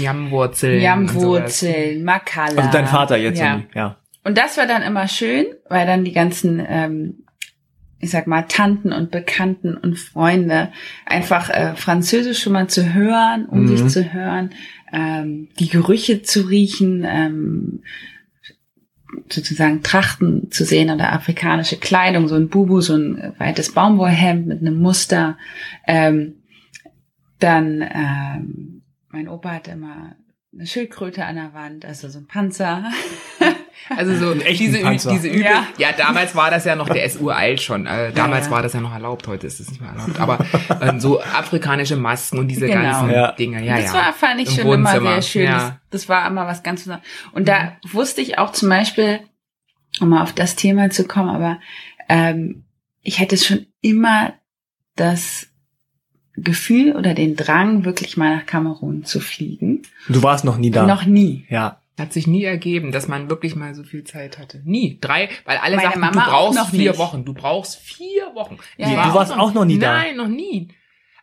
Jammwurzeln, Jammwurzeln, Makala. Also dein Vater jetzt, ja. ja. Und das war dann immer schön, weil dann die ganzen ähm, ich sag mal, Tanten und Bekannten und Freunde, einfach äh, Französisch schon mal zu hören, um mhm. sich zu hören, ähm, die Gerüche zu riechen, ähm, sozusagen Trachten zu sehen oder afrikanische Kleidung, so ein Bubu, so ein weites Baumwollhemd mit einem Muster. Ähm, dann ähm, mein Opa hatte immer eine Schildkröte an der Wand, also so ein Panzer. Also so diese, Panzer. diese Übel. Ja. ja. damals war das ja noch, der ist uralt schon. Äh, damals ja, war das ja noch erlaubt, heute ist es nicht mehr erlaubt. Aber ähm, so afrikanische Masken und diese genau. ganzen ja. Dinge. Ja, das war, fand ich Im schon Wohnzimmer. immer sehr schön. Das, das, war immer was ganz Besonderes. Und da mhm. wusste ich auch zum Beispiel, um mal auf das Thema zu kommen, aber ähm, ich hätte schon immer das Gefühl oder den Drang, wirklich mal nach Kamerun zu fliegen. Du warst noch nie da. Noch nie. Ja. Hat sich nie ergeben, dass man wirklich mal so viel Zeit hatte. Nie. Drei, weil alle Meine sagten, Mama du brauchst vier nicht. Wochen. Du brauchst vier Wochen. Ja, ja. Du warst auch noch nie da. Nein, noch nie.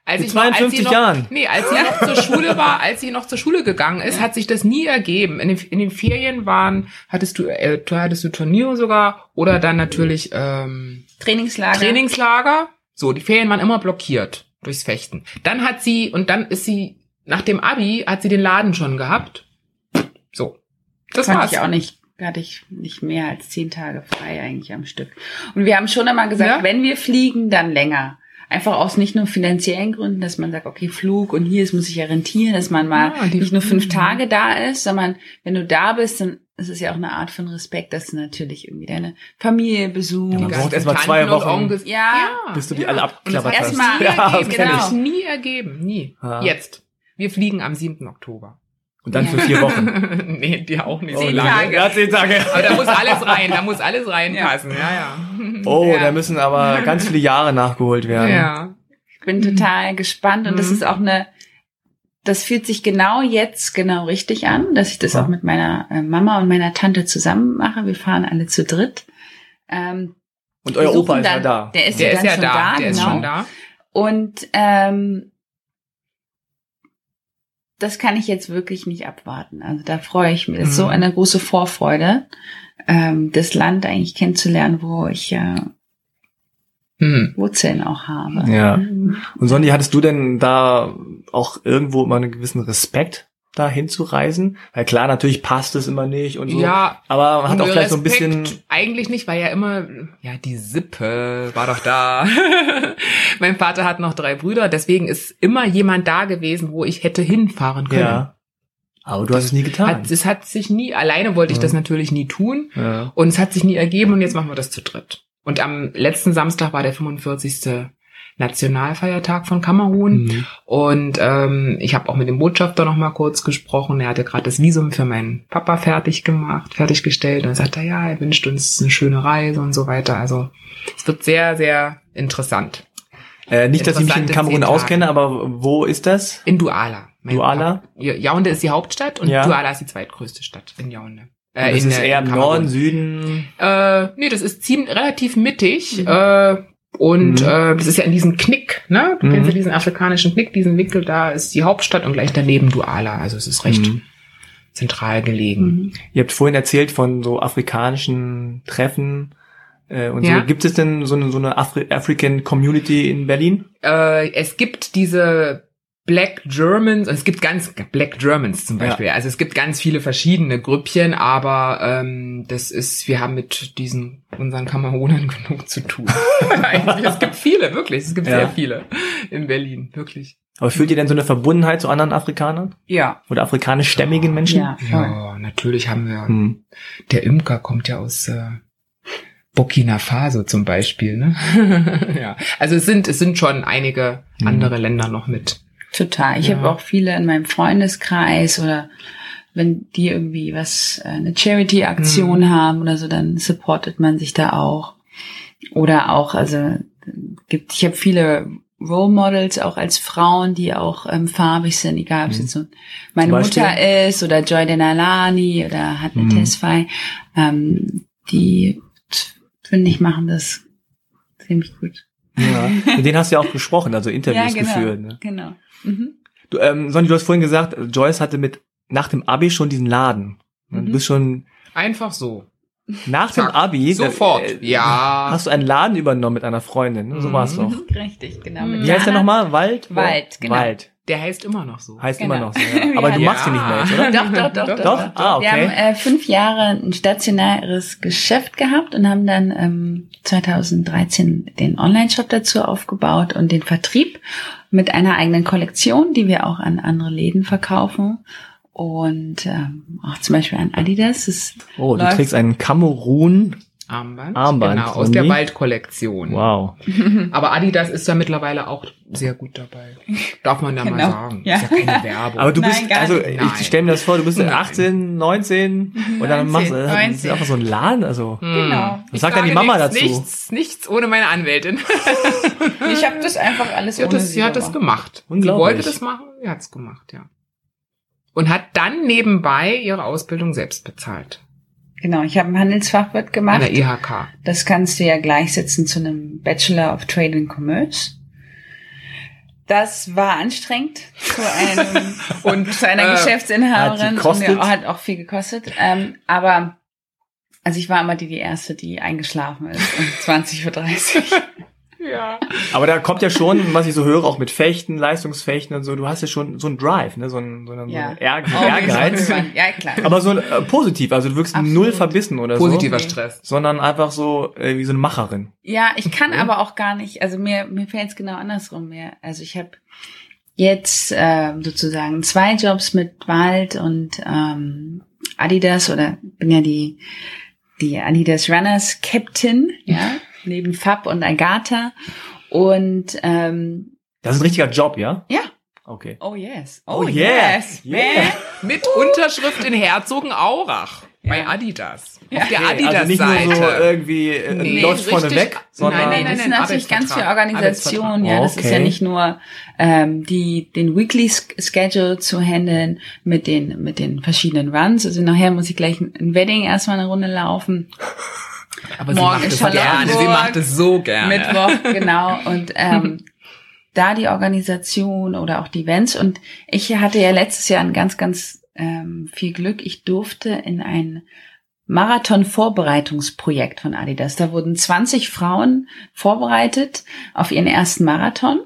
als ich noch, als 52 sie noch, Jahren. Nee, als sie noch zur Schule war, als sie noch zur Schule gegangen ist, hat sich das nie ergeben. In den, in den Ferien waren, hattest du, äh, hattest du Turniere sogar oder dann natürlich ähm, Trainingslager. Trainingslager. So, die Ferien waren immer blockiert durchs Fechten. Dann hat sie, und dann ist sie, nach dem Abi, hat sie den Laden schon gehabt. So. Das Fand war's. ich auch nicht, hatte ich nicht mehr als zehn Tage frei eigentlich am Stück. Und wir haben schon immer gesagt, Ja. wenn wir fliegen, dann länger. Einfach aus nicht nur finanziellen Gründen, dass man sagt, okay, Flug und hier, es muss sich ja rentieren, dass man mal Ja, nicht nur fünf. Tage da ist, sondern wenn du da bist, dann ist es ja auch eine Art von Respekt, dass du natürlich irgendwie deine Familie besuchst. Ja, man braucht ganzen erst mal Tanten zwei Wochen. Ja, bis du die alle Und das abklappert hast. sich Erstmal- nie Ja, sich nie ergeben. Nie. Ja. Jetzt. Wir fliegen am 7. Oktober. Und dann Ja. für vier Wochen. nee, die auch nicht Oh, so Zehn lange. Tage. Ja, zehn Tage. Aber da muss alles rein, da muss alles reinpassen. Ja, ja. Oh, Ja. da müssen aber ganz viele Jahre nachgeholt werden. Ja. ich bin total gespannt und das Mhm. ist auch eine, das fühlt sich genau jetzt genau richtig an, dass ich das Ja. auch mit meiner äh, Mama und meiner Tante zusammen mache. Wir fahren alle zu dritt. Ähm, Und euer Opa ist ja dann- da. Der ist Der ja ist dann ja schon da, da, der ist genau. schon da. Und ähm, das kann ich jetzt wirklich nicht abwarten. Also da freue ich mich. Das ist so Mhm. eine große Vorfreude, ähm, das Land eigentlich kennenzulernen, wo ich ja Hm. Wurzeln auch habe. Ja. Und Sondi, hattest du denn da auch irgendwo immer einen gewissen Respekt, da hinzureisen? Weil klar, natürlich passt es immer nicht und so. Ja, Aber man hat auch vielleicht so ein bisschen. Eigentlich nicht, weil ja immer, ja, die Sippe war doch da. mein Vater hat noch drei Brüder, deswegen ist immer jemand da gewesen, wo ich hätte hinfahren können. Ja. Aber du hast es nie getan. Hat, es hat sich nie, alleine wollte ich Ja. das natürlich nie tun. ja. Und es hat sich nie ergeben und jetzt machen wir das zu dritt. Und am letzten Samstag war der 45. Nationalfeiertag von Kamerun. Mhm. Und ähm, ich habe auch mit dem Botschafter noch mal kurz gesprochen. Er hatte gerade das Visum für meinen Papa fertig gemacht, fertiggestellt. Und er sagte, ja, er wünscht uns eine schöne Reise und so weiter. Also es wird sehr, sehr interessant. Äh, nicht, dass ich mich in Kamerun auskenne, aber wo ist das? In Duala. Mein Duala? Papa- Ja, Yaoundé ist die Hauptstadt und Ja. Duala ist die zweitgrößte Stadt in Yaoundé. Äh, das in, ist äh, eher im. Norden, Süden. Äh, nee, das ist ziemlich relativ mittig. Äh, und Mhm. äh, das ist ja in diesem Knick, ne? Du Mhm. kennst ja diesen afrikanischen Knick, diesen Winkel, da ist die Hauptstadt und gleich daneben Duala. Also es ist recht Mhm. zentral gelegen. Mhm. Ihr habt vorhin erzählt von so afrikanischen Treffen. Äh, und Ja. so. Gibt es denn so eine, so eine Afri African Community in Berlin? Äh, es gibt diese Black Germans, und es gibt ganz Black Germans zum Beispiel. Also es gibt ganz viele verschiedene Grüppchen, aber ähm, das ist, wir haben mit diesen unseren Kamerunern genug zu tun. Es gibt viele, wirklich. Es gibt Ja. sehr viele in Berlin, wirklich. Aber fühlt ihr denn so eine Verbundenheit zu anderen Afrikanern? Ja. Oder afrikanischstämmigen Menschen? Ja. Ja, natürlich haben wir. Hm. Der Imker kommt ja aus äh, Burkina Faso zum Beispiel. Ne? ja, also es sind es sind schon einige Mhm. andere Länder noch mit. Total. Ich Ja. habe auch viele in meinem Freundeskreis oder wenn die irgendwie was, äh, eine Charity-Aktion Mhm. haben oder so, dann supportet man sich da auch. Oder auch, also gibt, ich habe viele Role Models auch als Frauen, die auch ähm, farbig sind, egal ob es Mhm. jetzt so meine? Mutter ist oder Joy Denalani oder Hatne Mhm. Tesfaye, ähm, die finde ich machen das ziemlich gut. Ja. Mit denen hast du ja auch gesprochen, also Interviews genau, geführt. Ne? genau. Mhm. Du, ähm, Sonny, du hast vorhin gesagt, Joyce hatte mit nach dem Abi schon diesen Laden. Ne, Du Mhm. bist schon Einfach so. nach dem Zack. Abi. Sofort. äh, Ja. Hast du einen Laden übernommen mit einer Freundin? So Mhm. war es doch. Richtig, genau. Wie heißt der nochmal? Wald? Wald, genau. Wald. Der heißt immer noch so. Heißt Genau. immer noch so. Ja. Aber du Ja. machst ihn nicht mehr jetzt, oder? Doch, doch, doch, doch. Doch? Ah, okay. Wir haben äh, fünf Jahre ein stationäres Geschäft gehabt und haben dann ähm, 2013 den Online-Shop dazu aufgebaut und den Vertrieb mit einer eigenen Kollektion, die wir auch an andere Läden verkaufen. Und ähm, auch zum Beispiel an Adidas. Das Oh, du läuft- trägst einen Kamerun. Armband. Armband, Genau, aus der Waldkollektion. Wow. Aber Adidas ist ja mittlerweile auch sehr gut dabei. Darf man ja mal Genau. sagen. Ja. Ist ja keine Werbung. Aber du Nein, bist, also nicht. Ich stelle mir das vor, du bist Nein. 18, 19 und dann 19, machst du 19. einfach so einen Laden, also. Genau. Hm. Was sagt denn die Mama nichts, dazu? Nichts, nichts ohne meine Anwältin. Ich habe das einfach alles Sie hat ohne das, sie hat das gemacht. Sie wollte das machen, sie hat es gemacht, ja. Und hat dann nebenbei ihre Ausbildung selbst bezahlt. Genau, ich habe ein Handelsfachwirt An gemacht. der IHK. Das kannst du ja gleichsetzen zu einem Bachelor of Trade and Commerce. Das war anstrengend zu einem und zu einer äh, Geschäftsinhaberin hat, und hat auch viel gekostet. Ähm, aber also ich war immer die, die erste, die eingeschlafen ist um 20.30 Uhr. Ja. Aber da kommt ja schon, was ich so höre, auch mit Fechten, Leistungsfechten und so, du hast ja schon so einen Drive, ne? so einen, so einen, ja. so einen oh, Ehrgeiz. ja, klar. Aber so äh, positiv, also du wirkst Absolut. null verbissen oder Positiver so. Positiver Stress. Sondern einfach so äh, wie so eine Macherin. Ja, ich kann aber auch gar nicht, also mir, mir fällt es genau andersrum mehr. Also ich habe jetzt äh, sozusagen zwei Jobs mit Wald und ähm, Adidas oder bin ja die die Adidas Runners Captain, ja neben Fab und Agatha. Und ähm, das ist ein richtiger Job, ja? Ja. Okay. Oh yes. Oh, oh yes. Yeah. yeah. Mit Unterschrift in Herzogenaurach ja. bei Adidas. Ja. Auf der okay, Adidas-Seite. Also nicht nur so irgendwie äh, nee, läuft vorne weg, sondern nein, nein, nein, das ist natürlich ganz viel Organisation. Ja, das okay. ist ja nicht nur ähm, die den Weekly Schedule zu handeln mit den mit den verschiedenen Runs. Also nachher muss ich gleich ein Wedding erstmal eine Runde laufen. Aber Morgen sie macht es gerne, sie macht es so gerne. Mittwoch, genau. Und ähm, da die Organisation oder auch die Events. Und ich hatte ja letztes Jahr ein ganz, ganz ähm, viel Glück. Ich durfte in ein Marathon-Vorbereitungsprojekt von Adidas. Da wurden 20 Frauen vorbereitet auf ihren ersten Marathon.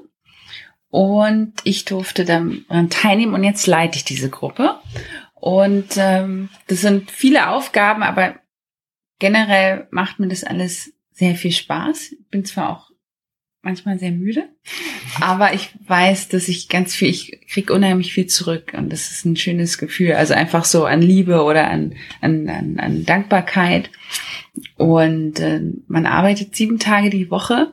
Und ich durfte daran teilnehmen und jetzt leite ich diese Gruppe. Und ähm, das sind viele Aufgaben, aber generell macht mir das alles sehr viel Spaß. Bin zwar auch manchmal sehr müde, aber ich weiß, dass ich ganz viel, ich krieg unheimlich viel zurück und das ist ein schönes Gefühl. Also einfach so an Liebe oder an, an, an, an Dankbarkeit. Und äh, man arbeitet sieben Tage die Woche.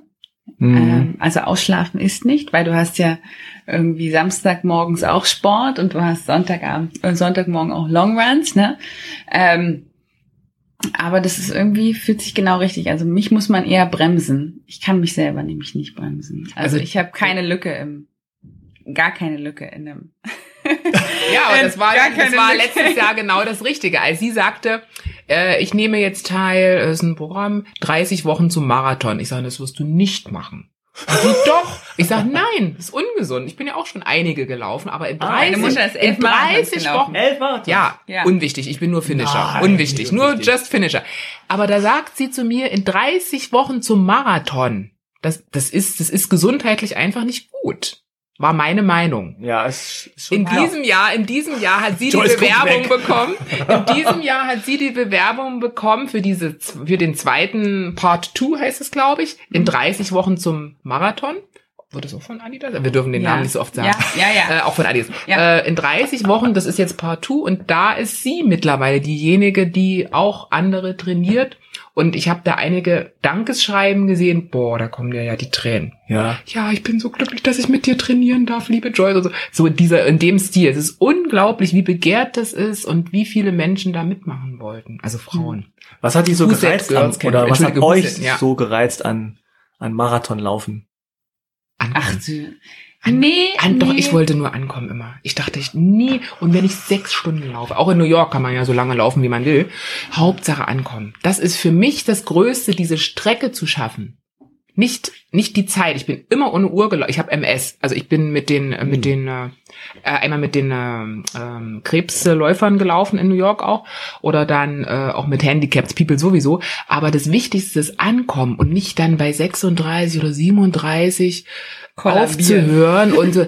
Mhm. Ähm, also ausschlafen ist nicht, weil du hast ja irgendwie Samstagmorgens auch Sport und du hast Sonntagabend, äh, Sonntagmorgen auch Longruns, ne? Ähm, aber das ist irgendwie, fühlt sich genau richtig. Also mich muss man eher bremsen. Ich kann mich selber nämlich nicht bremsen. Also, also ich habe keine Lücke im, gar keine Lücke in dem. ja, aber das war, das war letztes Jahr genau das Richtige. Als sie sagte, äh, ich nehme jetzt teil, es ist ein Programm, 30 Wochen zum Marathon. Ich sage, das wirst du nicht machen. Sie doch. Ich sag nein, das ist ungesund. Ich bin ja auch schon einige gelaufen, aber in 30, ah, in 30 Wochen. Ja, ja, unwichtig. Ich bin nur Finisher. Nein, unwichtig. Nur unwichtig. just Finisher. Aber da sagt sie zu mir, in 30 Wochen zum Marathon. Das, das ist, das ist gesundheitlich einfach nicht gut. War meine Meinung. Ja, es ist schon In diesem Jahr, in diesem Jahr hat sie die Bewerbung bekommen. In diesem Jahr hat sie die Bewerbung bekommen für diese, für den zweiten Part 2 heißt es, glaube ich, in 30 Wochen zum Marathon. Wurde es auch von Adidas? Wir dürfen den ja. Namen nicht so oft sagen. Ja, ja, ja. Äh, auch von Adidas. Ja. Äh, in 30 Wochen, das ist jetzt Part 2 und da ist sie mittlerweile diejenige, die auch andere trainiert und ich habe da einige Dankesschreiben gesehen. Boah, da kommen dir ja die Tränen. Ja. Ja, ich bin so glücklich, dass ich mit dir trainieren darf, liebe Joyce. So, so dieser, in dem Stil. Es ist unglaublich, wie begehrt das ist und wie viele Menschen da mitmachen wollten. Also Frauen. Hm. Was hat die so Who's gereizt an, oder was hat euch ja. so gereizt an, an Marathonlaufen? Ach, an, nee, an, Doch, ich wollte nur ankommen immer. Ich dachte, ich nie. Und wenn ich sechs Stunden laufe, auch in New York kann man ja so lange laufen, wie man will. Hauptsache ankommen. Das ist für mich das Größte, diese Strecke zu schaffen. Nicht, nicht die Zeit. Ich bin immer ohne Uhr gelaufen. Ich habe MS. Also ich bin mit den, äh, mit hm. den, äh, äh, einmal mit den äh, äh, Krebsläufern gelaufen in New York auch. Oder dann äh, auch mit Handicapped People sowieso. Aber das Wichtigste ist ankommen und nicht dann bei 36 oder 37 aufzuhören und so.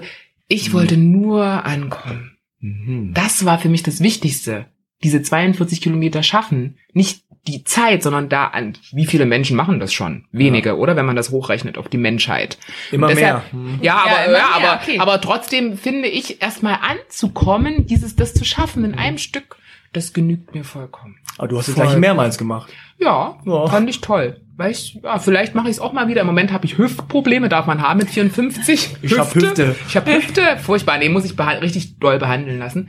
Ich wollte nur ankommen. Mhm. Das war für mich das Wichtigste. Diese 42 Kilometer schaffen. Nicht die Zeit, sondern da an, wie viele Menschen machen das schon? Wenige, ja. oder? Wenn man das hochrechnet auf die Menschheit. Immer deshalb, mehr. Mhm. Ja, aber, ja, ja aber, okay. aber trotzdem finde ich, erstmal anzukommen, dieses, das zu schaffen in mhm. einem Stück, das genügt mir vollkommen. Aber du hast es gleich mehrmals gemacht. Ja, ja, fand ich toll. Weil ich, ja, vielleicht mache ich es auch mal wieder. Im Moment habe ich Hüftprobleme, darf man haben mit 54. Ich habe Hüfte. Ich habe Hüfte. Furchtbar. Nee, muss ich richtig doll behandeln lassen.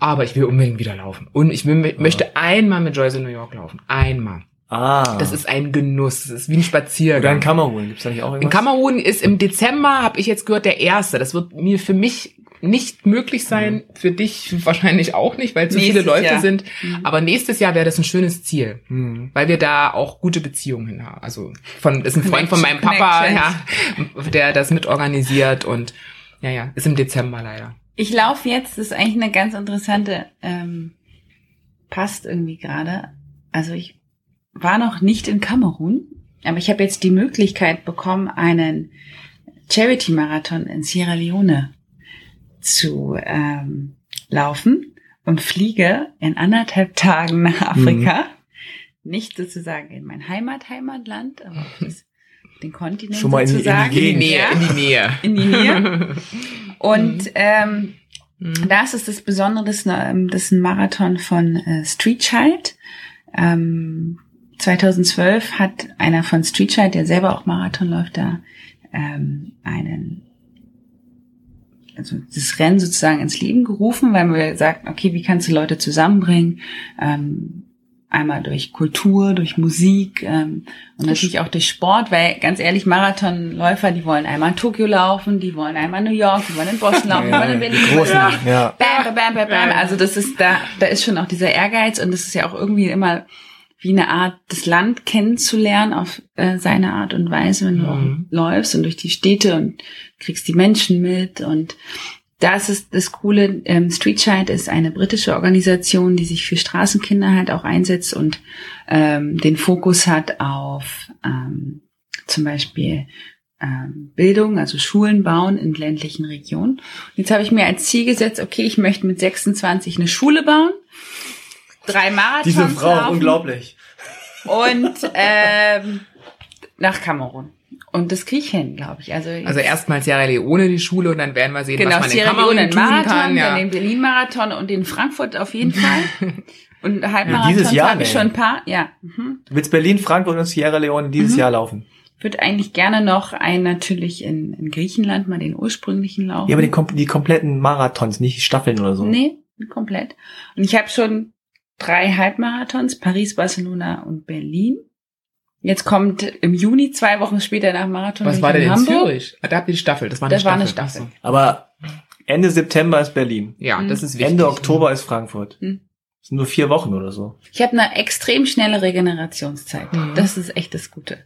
Aber ich will unbedingt wieder laufen. Und ich will, ja. möchte einmal mit Joyce in New York laufen. Einmal. Ah. Das ist ein Genuss. Das ist wie ein Spaziergang. Oder in Kamerun. Gibt's da nicht auch irgendwas? In Kamerun ist im Dezember, habe ich jetzt gehört, der erste. Das wird mir für mich nicht möglich sein, mhm. für dich wahrscheinlich auch nicht, weil zu nächstes viele Leute Jahr. sind. Mhm. Aber nächstes Jahr wäre das ein schönes Ziel, mhm. weil wir da auch gute Beziehungen hin haben. Also von ist ein Freund von meinem Papa, ja, der das mitorganisiert und Ja, ja. Ist im Dezember leider. Ich laufe jetzt, das ist eigentlich eine ganz interessante, ähm, passt irgendwie gerade. Also ich war noch nicht in Kamerun, aber ich habe jetzt die Möglichkeit bekommen, einen Charity-Marathon in Sierra Leone zu ähm, laufen und fliege in anderthalb Tagen nach Afrika. Mhm. Nicht sozusagen in mein Heimat-Heimatland, aber das, den Kontinent Schon mal sozusagen. In, in, die Nähe. In die Nähe. In die Nähe. Und ähm, mhm. das ist das Besondere, das, das ist ein Marathon von äh, Street Child. Ähm, 2012 hat einer von Street Child, der selber auch Marathon läuft, da ähm, einen also das Rennen sozusagen ins Leben gerufen, weil wir sagten, okay, wie kannst du Leute zusammenbringen? Ähm, einmal durch Kultur, durch Musik ähm, und natürlich auch durch Sport, weil ganz ehrlich, Marathonläufer, die wollen einmal in Tokio laufen, die wollen einmal in New York, die wollen in Boston laufen, die wollen in Berlin. Großen, ja. Bam, bam, bam, bam. Also das ist da, da ist schon auch dieser Ehrgeiz und das ist ja auch irgendwie immer wie eine Art, das Land kennenzulernen auf äh, seine Art und Weise, wenn du mhm. läufst und durch die Städte und kriegst die Menschen mit und das ist das Coole. Ähm, Street Child ist eine britische Organisation, die sich für Straßenkinder halt auch einsetzt und ähm, den Fokus hat auf ähm, zum Beispiel ähm, Bildung, also Schulen bauen in ländlichen Regionen. Und jetzt habe ich mir als Ziel gesetzt, okay, ich möchte mit 26 eine Schule bauen drei Marathons Diese Frau, laufen unglaublich. Und ähm, nach Kamerun. Und das kriege ich hin, glaube ich. Also, also erstmal Sierra Leone die Schule und dann werden wir sehen, genau, was man Sierra in Kamerun Leone tun Marathon, kann. Ja. dann den Berlin-Marathon und den Frankfurt auf jeden Fall. Und Ja, Halbmarathons dieses Jahr, habe ich ey. schon ein paar. Ja, mhm. Du willst Berlin, Frankfurt und Sierra Leone dieses Mhm. Jahr laufen. würde eigentlich gerne noch einen natürlich in, in Griechenland mal den ursprünglichen laufen. Ja, aber die, kom die kompletten Marathons, nicht Staffeln oder so. Nee, komplett. Und ich habe schon drei Halbmarathons, Paris, Barcelona und Berlin. Jetzt kommt im Juni, zwei Wochen später nach Marathon Was war ich denn in Hamburg. Zürich? Ah, Da habt ihr die Staffel. Das war eine Das war Staffel. eine Staffel. Aber Ende September ist Berlin. Ja, Mhm. das ist wichtig. Ende Oktober ist Frankfurt. Mhm. Das sind nur vier Wochen oder so. Ich habe eine extrem schnelle Regenerationszeit. Mhm. Das ist echt das Gute.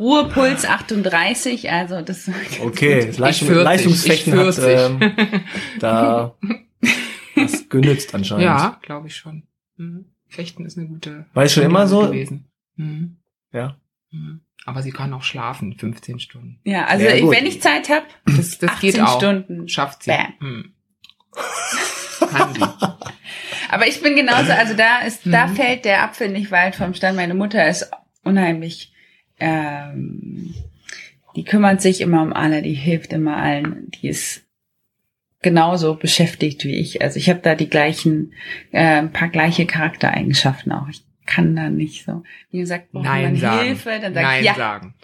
Ruhepuls 38, also das Okay, das Leistung, 40, Leistungsfechten ich hat 40. ähm, da was genützt anscheinend. Ja, glaube ich schon. Mhm. Fechten ist eine gute. War es schon immer so? gewesen. Mhm. Ja. Mhm. Aber sie kann auch schlafen, 15 Stunden. Ja, also Ja, gut. wenn ich Zeit habe, Das, das 18 geht auch. Stunden. Schafft sie. Kann sie. Aber ich bin genauso, also da ist, da Mhm. fällt der Apfel nicht weit vom Stand. Meine Mutter ist unheimlich, ähm, die kümmert sich immer um alle, die hilft immer allen, die ist genauso beschäftigt wie ich. Also ich habe da die gleichen, äh, ein paar gleiche Charaktereigenschaften auch. Ich kann da nicht so. Wie gesagt, braucht Nein man sagen. Hilfe, dann sag Nein ich ja, sagen.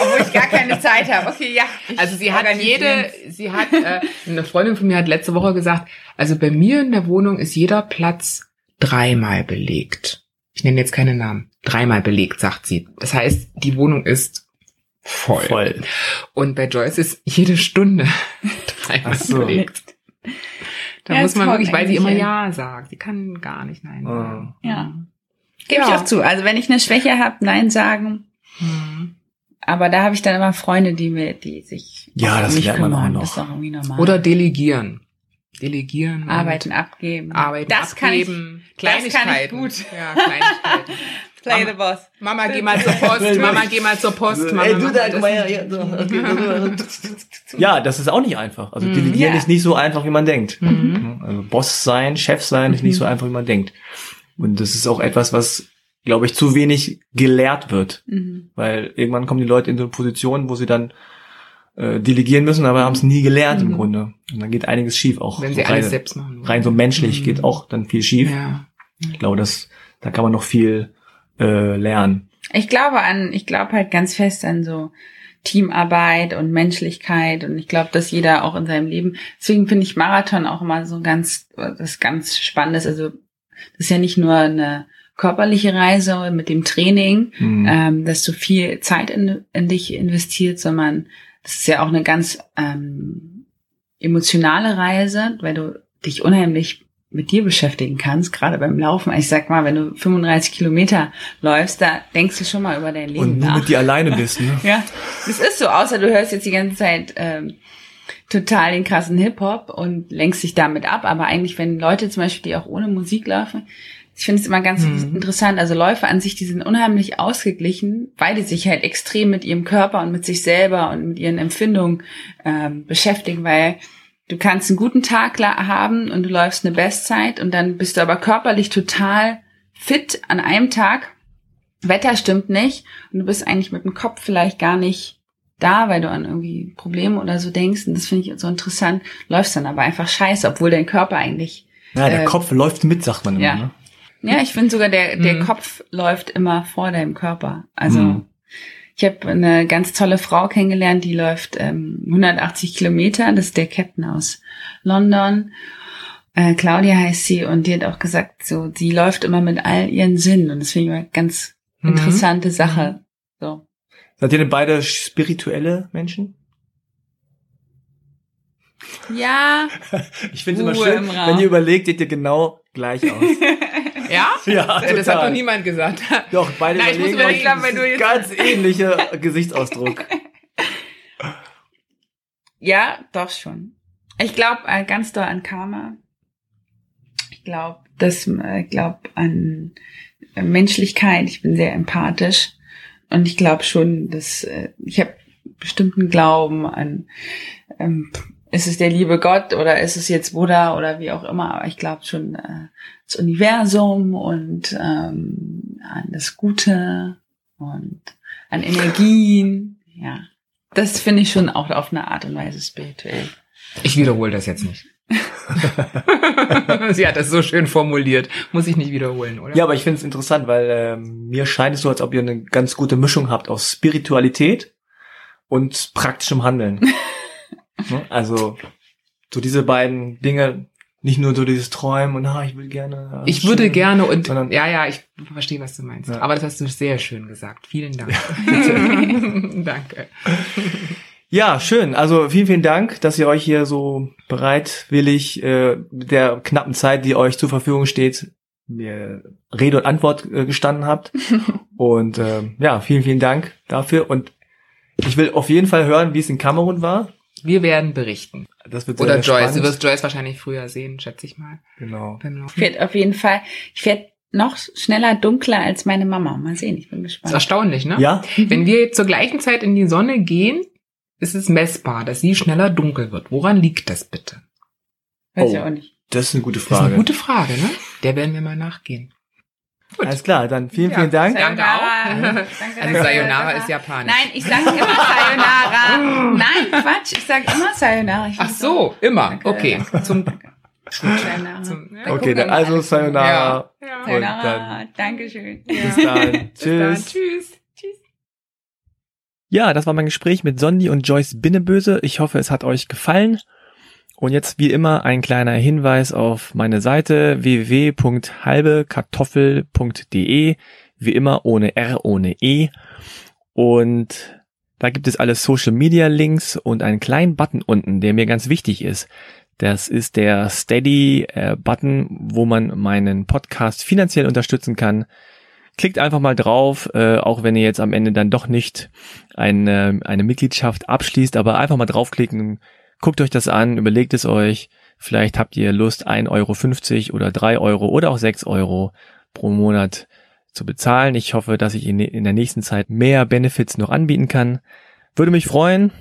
obwohl ich gar keine Zeit habe. Okay, ja. Also sie hat jede, sie hat, äh, eine Freundin von mir hat letzte Woche gesagt, also bei mir in der Wohnung ist jeder Platz dreimal belegt. Ich nenne jetzt keine Namen. Dreimal belegt, sagt sie. Das heißt, die Wohnung ist voll. Voll. Und bei Joyce ist jede Stunde dreimal so. belegt. Da Ja, muss man wirklich, weil sie immer ja. Sagt. Sie kann gar nicht Nein Ah. sagen. Ja. Gebe ich Ja. auch zu. Also wenn ich eine Schwäche habe, nein sagen. Mhm. Aber da habe ich dann immer Freunde, die mir, die sich Ja, das mich lernt man kümmern. auch noch. Das ist auch irgendwie normal. Oder delegieren. Delegieren. Arbeiten abgeben. Arbeiten das abgeben. Kann ich, das kann ich Kleinigkeiten. gut. Ja, Kleinigkeiten. Play Mama- the boss. Mama, geh mal zur Post. Mama, geh mal zur Post. Mama, da, das. Ja, das ist auch nicht einfach. Also Mhm. delegieren Ja. ist nicht so einfach, wie man denkt. Mhm. Also Boss sein, Chef sein ist nicht so einfach, wie man denkt. Und das ist auch etwas, was, glaube ich, zu wenig gelehrt wird. Mhm. Weil irgendwann kommen die Leute in so eine Position, wo sie dann äh, delegieren müssen, aber haben es nie gelernt im Mhm. Grunde. Und dann geht einiges schief auch. Wenn sie rein, alles selbst machen. rein so menschlich Mhm. geht auch dann viel schief. Ja. Ich glaube, das, da kann man noch viel äh, lernen. Ich glaube an, ich glaube halt ganz fest an so Teamarbeit und Menschlichkeit und ich glaube, dass jeder auch in seinem Leben, deswegen finde ich Marathon auch immer so ganz, das ganz Spannendes. Also das ist ja nicht nur eine körperliche Reise mit dem Training, Mhm. ähm, dass du viel Zeit in, in dich investiert, sondern das ist ja auch eine ganz ähm, emotionale Reise, weil du dich unheimlich mit dir beschäftigen kannst, gerade beim Laufen. Ich sag mal, wenn du 35 Kilometer läufst, da denkst du schon mal über dein Leben Und nur nach. mit dir alleine bist, ne? Ja, das ist so, außer du hörst jetzt die ganze Zeit ähm, total den krassen Hip-Hop und lenkst dich damit ab. Aber eigentlich, wenn Leute zum Beispiel, die auch ohne Musik laufen, ich finde es immer ganz mhm. interessant. Also Läufer an sich, die sind unheimlich ausgeglichen, weil die sich halt extrem mit ihrem Körper und mit sich selber und mit ihren Empfindungen ähm, beschäftigen, weil du kannst einen guten Tag haben und du läufst eine Bestzeit und dann bist du aber körperlich total fit an einem Tag. Wetter stimmt nicht und du bist eigentlich mit dem Kopf vielleicht gar nicht da, weil du an irgendwie Probleme oder so denkst. Und das finde ich so interessant. Läufst dann aber einfach scheiße, obwohl dein Körper eigentlich. Ja, der äh, Kopf läuft mit, sagt man immer. Ja, ne? ja ich finde sogar, der, der mhm. Kopf läuft immer vor deinem Körper. Also mhm. ich habe eine ganz tolle Frau kennengelernt, die läuft ähm, 180 Kilometer. Das ist der Captain aus London. Äh, Claudia heißt sie und die hat auch gesagt, so sie läuft immer mit all ihren Sinnen und das finde ich eine ganz mhm. interessante Sache. So. Seid ihr denn beide spirituelle Menschen? Ja. Ich finde es immer schön, wenn ihr überlegt, seht ihr genau gleich aus. ja? Ja, Das hat doch niemand gesagt. Doch, beide Nein, überlegen, euch glauben, wenn du jetzt ganz ähnlicher Gesichtsausdruck. Ja, doch schon. Ich glaube äh, ganz doll an Karma. Ich glaube, das, äh, glaube an Menschlichkeit. Ich bin sehr empathisch. Und ich glaube schon, dass äh, ich habe bestimmten Glauben an, ähm, ist es der liebe Gott oder ist es jetzt Buddha oder wie auch immer, aber ich glaube schon äh, das Universum und ähm, an das Gute und an Energien. Ja, das finde ich schon auch auf eine Art und Weise spirituell. Ich wiederhole das jetzt nicht. Sie hat das so schön formuliert. Muss ich nicht wiederholen, oder? Ja, aber ich finde es interessant, weil ähm, mir scheint es so, als ob ihr eine ganz gute Mischung habt aus Spiritualität und praktischem Handeln. Ne? also so diese beiden Dinge, nicht nur so dieses Träumen und ah, ich will gerne. Ja, ich schön, würde gerne und sondern, ja, ja, ich verstehe, was du meinst. Ja. Aber das hast du sehr schön gesagt. Vielen Dank. Danke. Ja, schön. Also vielen, vielen Dank, dass ihr euch hier so bereitwillig äh, mit der knappen Zeit, die euch zur Verfügung steht, mir Rede und Antwort äh, gestanden habt. und äh, ja, vielen, vielen Dank dafür. Und ich will auf jeden Fall hören, wie es in Kamerun war. Wir werden berichten. Das wird Oder Joyce. Spannend. Du wirst Joyce wahrscheinlich früher sehen, schätze ich mal. Genau. Ich werde auf jeden Fall, ich werde noch schneller dunkler als meine Mama. Mal sehen, ich bin gespannt. Das ist erstaunlich, ne? Ja. Wenn wir zur gleichen Zeit in die Sonne gehen, ist es messbar, dass sie schneller dunkel wird. Woran liegt das bitte? Weiß oh, ich auch nicht. Das ist eine gute Frage. Das ist eine gute Frage, ne? Der werden wir mal nachgehen. Gut. Alles klar, dann vielen, ja, vielen Dank. Danke auch. Danke, also Sayonara ist japanisch. Nein, ich sage immer Sayonara. Nein, Quatsch, ich sage immer Sayonara. Ich Ach so, immer. Danke. Okay. Zum, Sayonara. Zum, ja. Okay, dann also Sayonara. Ja. ja. Sayonara. Dann, Dankeschön. Bis dann. Tschüss. Bis dann. Tschüss. Ja, das war mein Gespräch mit Sondi und Joyce Binneböse. Ich hoffe, es hat euch gefallen. Und jetzt wie immer ein kleiner Hinweis auf meine Seite www.halbekartoffel.de. Wie immer ohne R, ohne E. Und da gibt es alle Social Media Links und einen kleinen Button unten, der mir ganz wichtig ist. Das ist der Steady Button, wo man meinen Podcast finanziell unterstützen kann. Klickt einfach mal drauf, äh, auch wenn ihr jetzt am Ende dann doch nicht eine, eine Mitgliedschaft abschließt, aber einfach mal draufklicken, guckt euch das an, überlegt es euch. Vielleicht habt ihr Lust, 1,50 Euro oder 3 Euro oder auch 6 Euro pro Monat zu bezahlen. Ich hoffe, dass ich in, in der nächsten Zeit mehr Benefits noch anbieten kann. Würde mich freuen.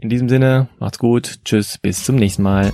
In diesem Sinne, macht's gut. Tschüss, bis zum nächsten Mal.